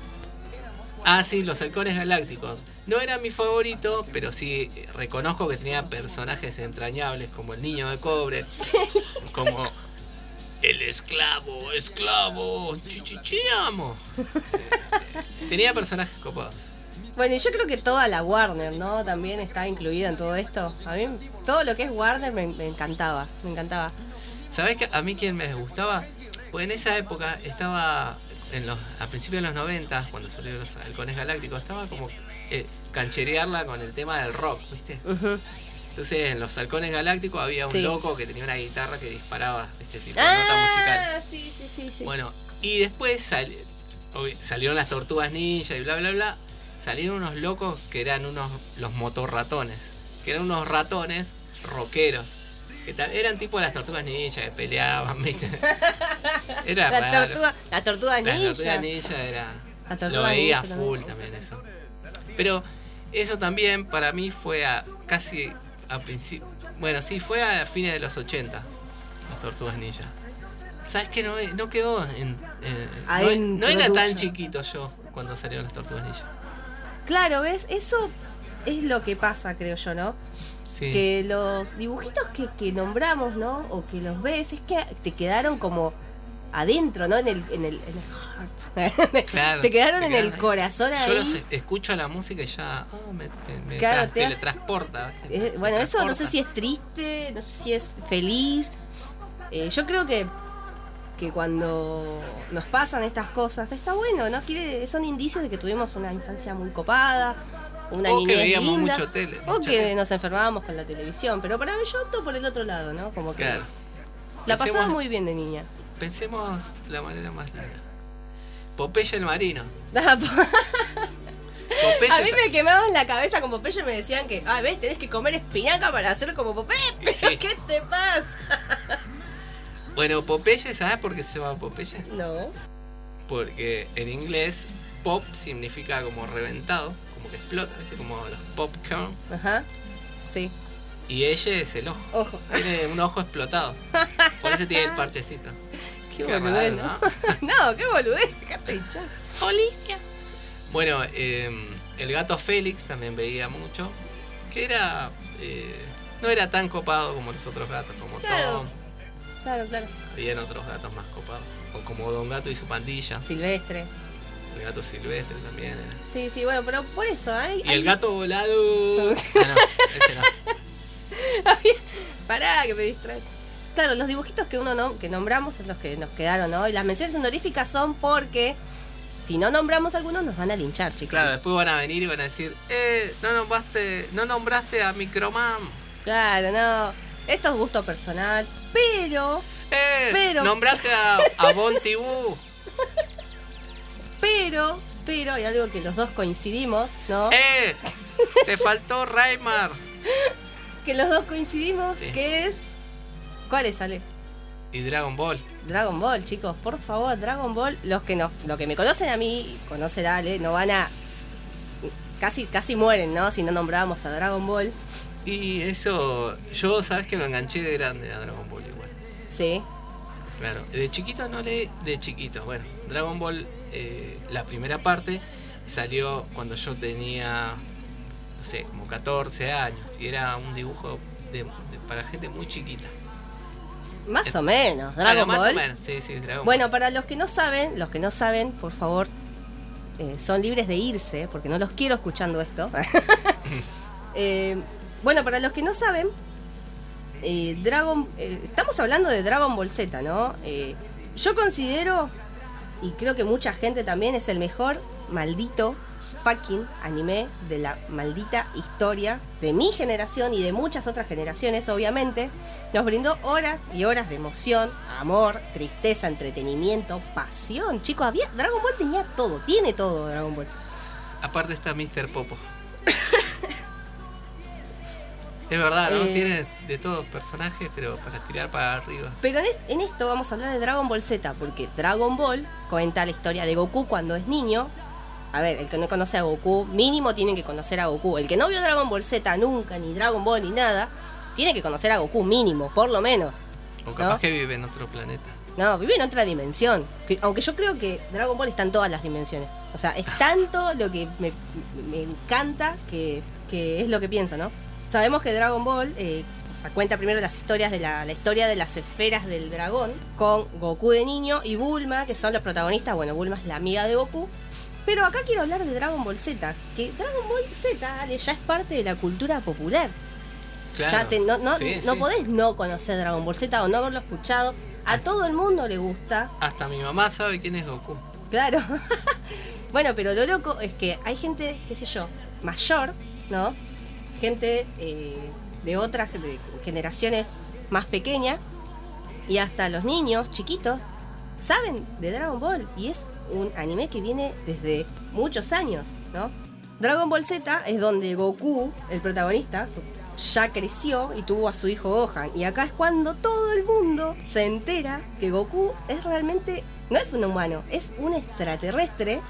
Ah, sí, los halcones galácticos. No era mi favorito, pero sí reconozco que tenía personajes entrañables como el niño de cobre, como el esclavo, esclavo, chichichiamo. Tenía personajes copados. Bueno, y yo creo que toda la Warner, ¿no? También está incluida en todo esto. A mí todo lo que es Warner me, me encantaba, me encantaba. ¿Sabés que a mí quien me gustaba? Pues en esa época estaba, en los, a principios de los 90, cuando salieron los halcones galácticos, estaba como eh, cancherearla con el tema del rock, ¿viste? Entonces en los halcones galácticos había un Sí. loco que tenía una guitarra que disparaba este tipo de nota musical. Ah, sí, sí, sí, sí. Bueno, y después sal- salieron las tortugas ninja y bla bla bla. Salieron unos locos que eran unos los motorratones, que eran unos ratones rockeros. Que eran tipo las tortugas ninja que peleaban, ¿viste? Era la raro. tortuga, la tortuga La ninja. tortuga ninja era. La tortuga lo veía ninja full también eso. Pero eso también para mí fue a casi a principio. Bueno, sí, fue a fines de los 80. Las tortugas ninja. ¿Sabes qué? No, no quedó en. eh, no- Adentro no, era tan chiquito yo cuando salieron las tortugas ninja. Claro, ¿ves? Eso es lo que pasa, creo yo, ¿no? Sí. Que los dibujitos que, que nombramos, ¿no? O que los ves, es que te quedaron como adentro, ¿no? En el, en el, en el heart. Claro, te quedaron te en el corazón ahí. Yo los escucho la música y ya ah, me, Claro, tra- te teletransporta. ¿viste? Eh, Me bueno, eso no sé si es triste, no sé si es feliz. Eh, yo creo que, que cuando nos pasan estas cosas, está bueno, ¿no? Quiere, son indicios de que tuvimos una infancia muy copada, una O que veíamos linda, mucho tele, o que tele. nos enfermábamos con la televisión. Pero para mí yo opto por el otro lado, ¿no? Como que Claro. la pasaba muy bien de niña. Pensemos la manera más linda. Popeye el marino. A Popeye mí sa- me quemaban la cabeza con Popeye y me decían que, ah, ves, tenés que comer espinaca para hacer como Popeye. ¿Pero Sí. qué te pasa? Bueno, Popeye, ¿sabes por qué se llama Popeye? No. Porque en inglés pop significa como reventado, como que explota, ¿viste? Como los popcorn. Ajá. Sí. Y ella es el ojo. Ojo. Tiene un ojo explotado. Por eso tiene el parchecito. Qué, Qué boludez, ¿no? no, qué boludez. Hinchar. Bueno, eh, el gato Félix también veía mucho. Que era. eh, no era tan copado como los otros gatos, como Claro. Tom. Claro, claro. Habían otros gatos más copados. O como Don Gato y su pandilla. Silvestre. El gato silvestre también era. Sí, sí, bueno, pero por eso, ¿eh? Y el gato volado. Ah, no, ese no. Pará, que me distrae. Claro, los dibujitos que uno no, que nombramos son los que nos quedaron, ¿no? Y las menciones honoríficas son porque si no nombramos algunos nos van a linchar, chicos. Claro, después van a venir y van a decir, eh, no nombraste, no nombraste a Microman. Claro, no. Esto es gusto personal, pero, Eh, Pero- nombraste a, a Boo. pero, pero hay algo que los dos coincidimos, ¿no? Eh, te faltó Raymar. Que los dos coincidimos, Sí. que es. ¿Cuál es, Ale? Y Dragon Ball. Dragon Ball, chicos, por favor, Dragon Ball. Los que no, los que me conocen a mí, conocen a Ale, no van a. Casi, casi mueren, ¿no? Si no nombramos a Dragon Ball. Y eso, yo sabes que lo enganché de grande a Dragon Ball igual. Sí. Claro, de chiquito no leí, de chiquito. Bueno, Dragon Ball, eh, la primera parte salió cuando yo tenía, no sé, como 14 años. Y era un dibujo de- de- para gente muy chiquita. Más o menos, Dragon más Ball. o menos, sí, sí, Dragon Bueno, para los que no saben, los que no saben, por favor, eh, son libres de irse, porque no los quiero escuchando esto. Eh, bueno, para los que no saben, eh, Dragon. estamos hablando de Dragon Ball Z, ¿no? Yo considero, y creo que mucha gente también, es el mejor maldito fucking anime de la maldita historia de mi generación y de muchas otras generaciones, obviamente. Nos brindó horas y horas de emoción, amor, tristeza, entretenimiento, pasión. Chicos, había. Dragon Ball tenía todo, tiene todo Dragon Ball. Aparte está Mr. Popo. es verdad, ¿no? Eh. Tiene de todos personajes, pero para tirar para arriba. Pero en, est- en esto vamos a hablar de Dragon Ball Z, porque Dragon Ball cuenta la historia de Goku cuando es niño. A ver, el que no conoce a Goku, mínimo tiene que conocer a Goku. El que no vio Dragon Ball Z nunca, ni Dragon Ball, ni nada, tiene que conocer a Goku mínimo, por lo menos. O capaz ¿No? que vive en otro planeta. No, vive en otra dimensión. Que- aunque yo creo que Dragon Ball está en todas las dimensiones. O sea, es tanto lo que me, me encanta que, que es lo que pienso, ¿no? Sabemos que Dragon Ball eh, o sea, cuenta primero las historias de la, la historia de las esferas del dragón con Goku de niño y Bulma, que son los protagonistas. Bueno, Bulma es la amiga de Goku. Pero acá quiero hablar de Dragon Ball Z, que Dragon Ball Z, Ale, ya es parte de la cultura popular. Claro. Ya te- no, no, Sí, no sí. podés no conocer Dragon Ball Z o no haberlo escuchado. A todo el mundo le gusta. Hasta mi mamá sabe quién es Goku. Claro. bueno, pero lo loco es que hay gente, qué sé yo, mayor, ¿no? Gente eh, de otras de generaciones más pequeñas y hasta los niños chiquitos saben de Dragon Ball y es un anime que viene desde muchos años, ¿no? Dragon Ball Z es donde Goku, el protagonista, ya creció y tuvo a su hijo Gohan. Y acá es cuando todo el mundo se entera que Goku es realmente, no es un humano, es un extraterrestre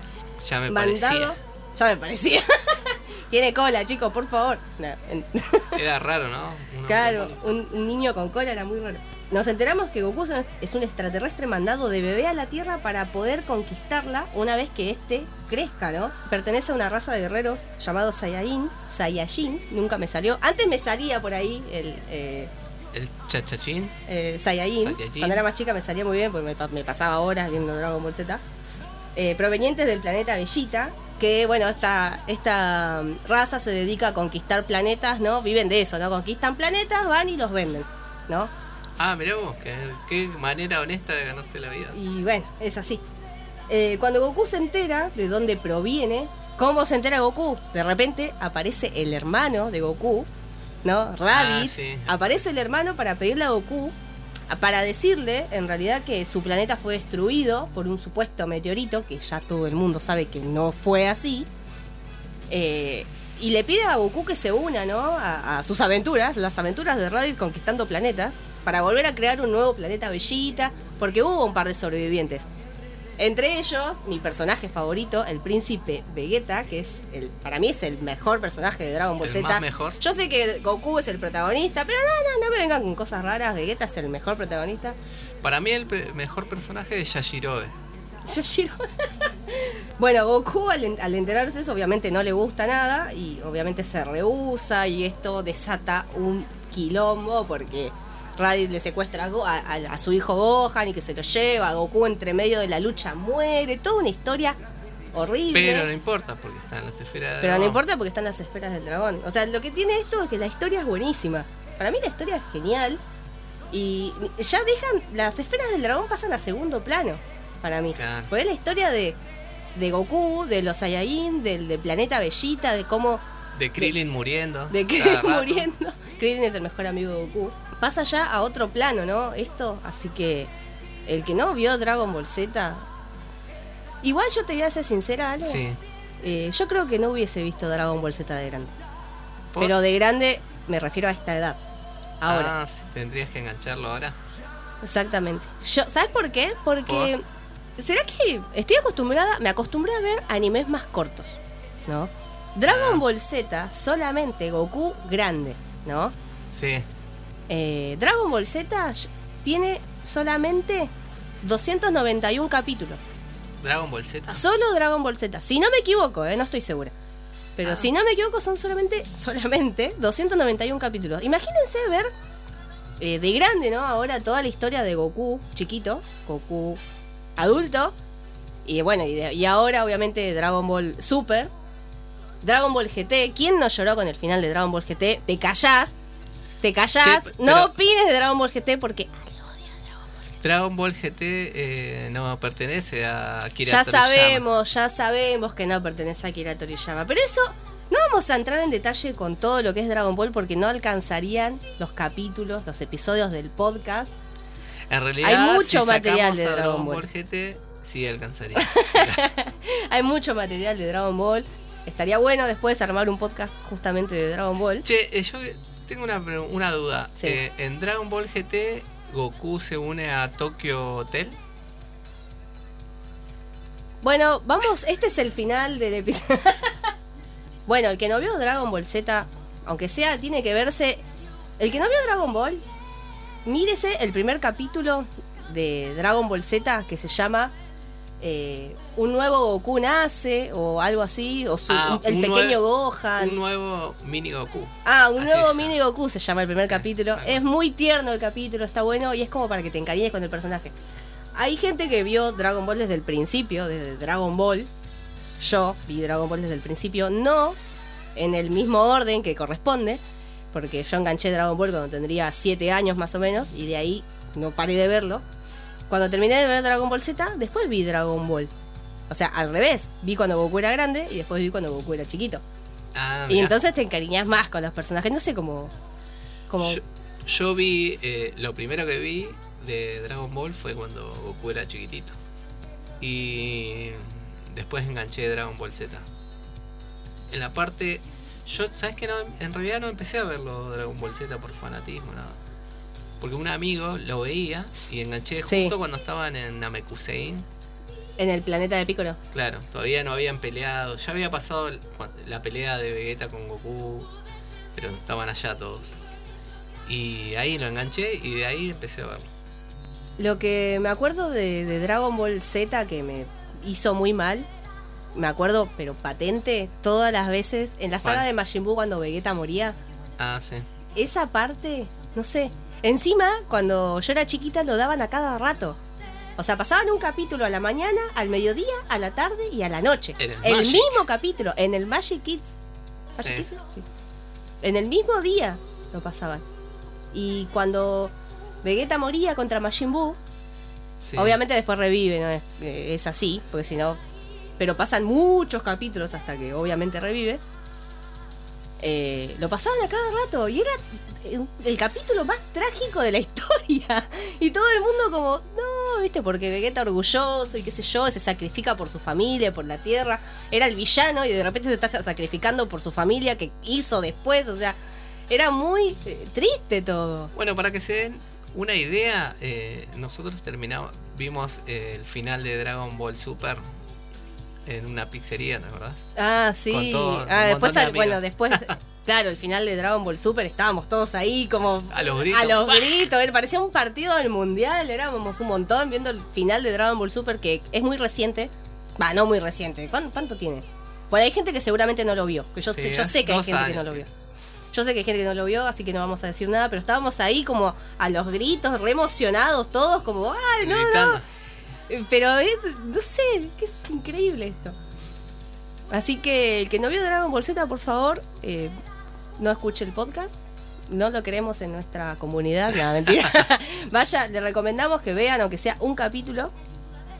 Ya me mandado. parecía. Ya me parecía. Tiene cola, chicos, por favor. No, Era raro, ¿no? Claro, un, un niño con cola era muy raro. Nos enteramos que Goku es un- es un extraterrestre mandado de bebé a la Tierra para poder conquistarla una vez que éste crezca, ¿no? Pertenece a una raza de guerreros llamados Saiyajin, Saiyajins, nunca me salió. Antes me salía por ahí el eh, El chachachín. eh, Saiyajin. Saiyajin. Cuando era más chica me salía muy bien porque me pasaba horas viendo Dragon Ball Z. Eh, provenientes del planeta Bellita, que bueno, esta, esta mm, raza se dedica a conquistar planetas, ¿no? Viven de eso, ¿no? Conquistan planetas, van y los venden, ¿no? Ah, mirá vos, qué, qué manera honesta de ganarse la vida. Y bueno, es así. Eh, cuando Goku se entera de dónde proviene, ¿cómo se entera Goku? De repente aparece el hermano de Goku, ¿no? Raditz. sí. Aparece el hermano para pedirle a Goku, para decirle en realidad que su planeta fue destruido por un supuesto meteorito, que ya todo el mundo sabe que no fue así. Eh, y le pide a Goku que se una, ¿no? A, a sus aventuras, las aventuras de Raditz conquistando planetas, para volver a crear un nuevo planeta Bellita, porque hubo un par de sobrevivientes. Entre ellos, mi personaje favorito, el príncipe Vegeta, que es el, para mí es el mejor personaje de Dragon Ball El Z. más mejor. Yo sé que Goku es el protagonista, pero no, no, no me vengan con cosas raras. Vegeta es el mejor protagonista. Para mí el pre- mejor personaje es Yashirobe. Yoshiro. bueno, Goku al, al enterarse eso obviamente no le gusta nada y obviamente se rehúsa y esto desata un quilombo porque Raditz le secuestra a, Go- a- a- a su hijo Gohan y que se lo lleva, Goku entre medio de la lucha muere, toda una historia horrible. Pero no importa porque está en las esferas de Pero no importa porque están las esferas del dragón. O sea, lo que tiene esto es que la historia es buenísima. Para mí la historia es genial. Y ya dejan. Las esferas del dragón pasan a segundo plano. Para mí. Claro. Porque es la historia de, de Goku, de los Saiyajin, del, del planeta Bellita, de cómo. De Krillin muriendo. de rato. muriendo. Krillin es el mejor amigo de Goku. Pasa ya a otro plano, ¿no? Esto. Así que. El que no vio Dragon Ball Z. Igual yo te voy a ser sincera, Ale. Sí. Eh, yo creo que no hubiese visto Dragon Ball Z de grande. ¿Por? Pero de grande me refiero a esta edad. Ahora. Ah, sí, tendrías que engancharlo ahora. Exactamente. Yo, ¿Sabes por qué? Porque. ¿Será que estoy acostumbrada? Me acostumbré a ver animes más cortos. ¿No? Dragon Ah. Ball Z, solamente Goku grande. ¿No? Sí. Eh, Dragon Ball Z tiene solamente 291 capítulos. Dragon Ball Z. Solo Dragon Ball Z. Si no me equivoco, eh, no estoy segura. Pero Ah. si no me equivoco, son solamente, solamente 291 capítulos. Imagínense ver eh, de grande, ¿no? Ahora toda la historia de Goku chiquito, Goku adulto. Y bueno, y, de- y ahora obviamente Dragon Ball Super. Dragon Ball GT. ¿Quién no lloró con el final de Dragon Ball GT? Te callás. Te callás, Sí, no opines de Dragon Ball GT porque Dragon Ball GT eh, no pertenece a Akira ya Toriyama. sabemos, ya sabemos que no pertenece a Akira Toriyama. Pero eso, no vamos a entrar en detalle con todo lo que es Dragon Ball porque no alcanzarían los capítulos, los episodios del podcast. En realidad, Hay mucho si material de Dragon Dragon Ball. Ball GT, sí alcanzaría. Hay mucho material de Dragon Ball. Estaría bueno después armar un podcast justamente de Dragon Ball. che, eh, yo tengo una, una duda. Sí. Eh, en Dragon Ball GT, Goku se une a Tokyo Hotel. Bueno, vamos, este es el final del episodio. bueno, el que no vio Dragon Ball Z, aunque sea, tiene que verse. El que no vio Dragon Ball, mírese el primer capítulo de Dragon Ball Z que se llama eh, Un nuevo Goku nace o algo así, o su- Ah, el un pequeño Gohan. Un nuevo mini Goku. Ah, un Así nuevo llama. mini Goku se llama el primer Sí, capítulo. claro. Es muy tierno el capítulo, está bueno y es como para que te encariñes con el personaje. Hay gente que vio Dragon Ball desde el principio, desde Dragon Ball. Yo vi Dragon Ball desde el principio, no en el mismo orden que corresponde, porque yo enganché Dragon Ball cuando tendría 7 años más o menos y de ahí no paré de verlo. Cuando terminé de ver Dragon Ball Z, después vi Dragon Ball. O sea, al revés, vi cuando Goku era grande y después vi cuando Goku era chiquito. Ah, Y entonces te encariñas más con los personajes. No sé cómo. cómo Yo, yo vi, eh, lo primero que vi de Dragon Ball fue cuando Goku era chiquitito. Y después enganché Dragon Ball Z. En la parte. Yo, ¿sabes qué? No, en realidad no empecé a verlo Dragon Ball Z por fanatismo, nada. Porque un amigo lo veía y enganché justo Sí. cuando estaban en Namekusein. en el planeta de Piccolo. Claro, todavía no habían peleado. Ya había pasado la pelea de Vegeta con Goku, pero estaban allá todos. Y ahí lo enganché y de ahí empecé a verlo. Lo que me acuerdo de, de Dragon Ball Z que me hizo muy mal. Me acuerdo, pero patente, todas las veces. En la saga ¿Cuál? de Majin Buu cuando Vegeta moría. Ah, sí. Esa parte, no sé. Encima, cuando yo era chiquita lo daban a cada rato. O sea, pasaban un capítulo a la mañana, al mediodía, a la tarde y a la noche. En el mismo capítulo, en el Magic Kids. ¿Magic Sí. Kids? Sí. En el mismo día lo pasaban. Y cuando Vegeta moría contra Majin Buu, sí. obviamente después revive, ¿no? es, eh, es así, porque si no. Pero pasan muchos capítulos hasta que obviamente revive. Eh, lo pasaban a cada rato y era el, capítulo más trágico de la historia. Y todo el mundo como, no, viste, porque Vegeta orgulloso y qué sé yo, se sacrifica por su familia, por la tierra. Era el villano y de repente se está sacrificando por su familia que hizo después. O sea, era muy eh, triste todo. Bueno, para que se den una idea, eh, nosotros terminamos, vimos eh, el final de Dragon Ball Super en una pizzería, ¿te acordás? Ah, sí. Todo- ah, después, de bueno, después, claro, el final de Dragon Ball Super estábamos todos ahí como A los gritos. a los gritos. eh, Parecía un partido del mundial, éramos un montón viendo el final de Dragon Ball Super que es muy reciente. Va, no muy reciente. ¿Cuánto, cuánto tiene? Bueno, hay gente que seguramente no lo vio. Que yo, Sí, yo hace sé que hay gente que no lo vio. Yo sé que hay gente que no lo vio, así que no vamos a decir nada, pero estábamos ahí como a los gritos, re emocionados todos, como, ¡ay, no, gritando. no! Eh, Pero es, no sé, que es increíble esto. Así que el que no vio Dragon Ball Z, por favor, eh, no escuche el podcast. No lo queremos en nuestra comunidad, nada, mentira. Vaya, le recomendamos que vean, aunque sea un capítulo.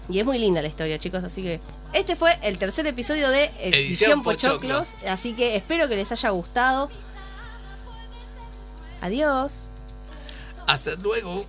Y es muy linda la historia, chicos. Así que este fue el tercer episodio de Edición, Edición Pochoclos. Así que espero que les haya gustado. Adiós. Hasta luego.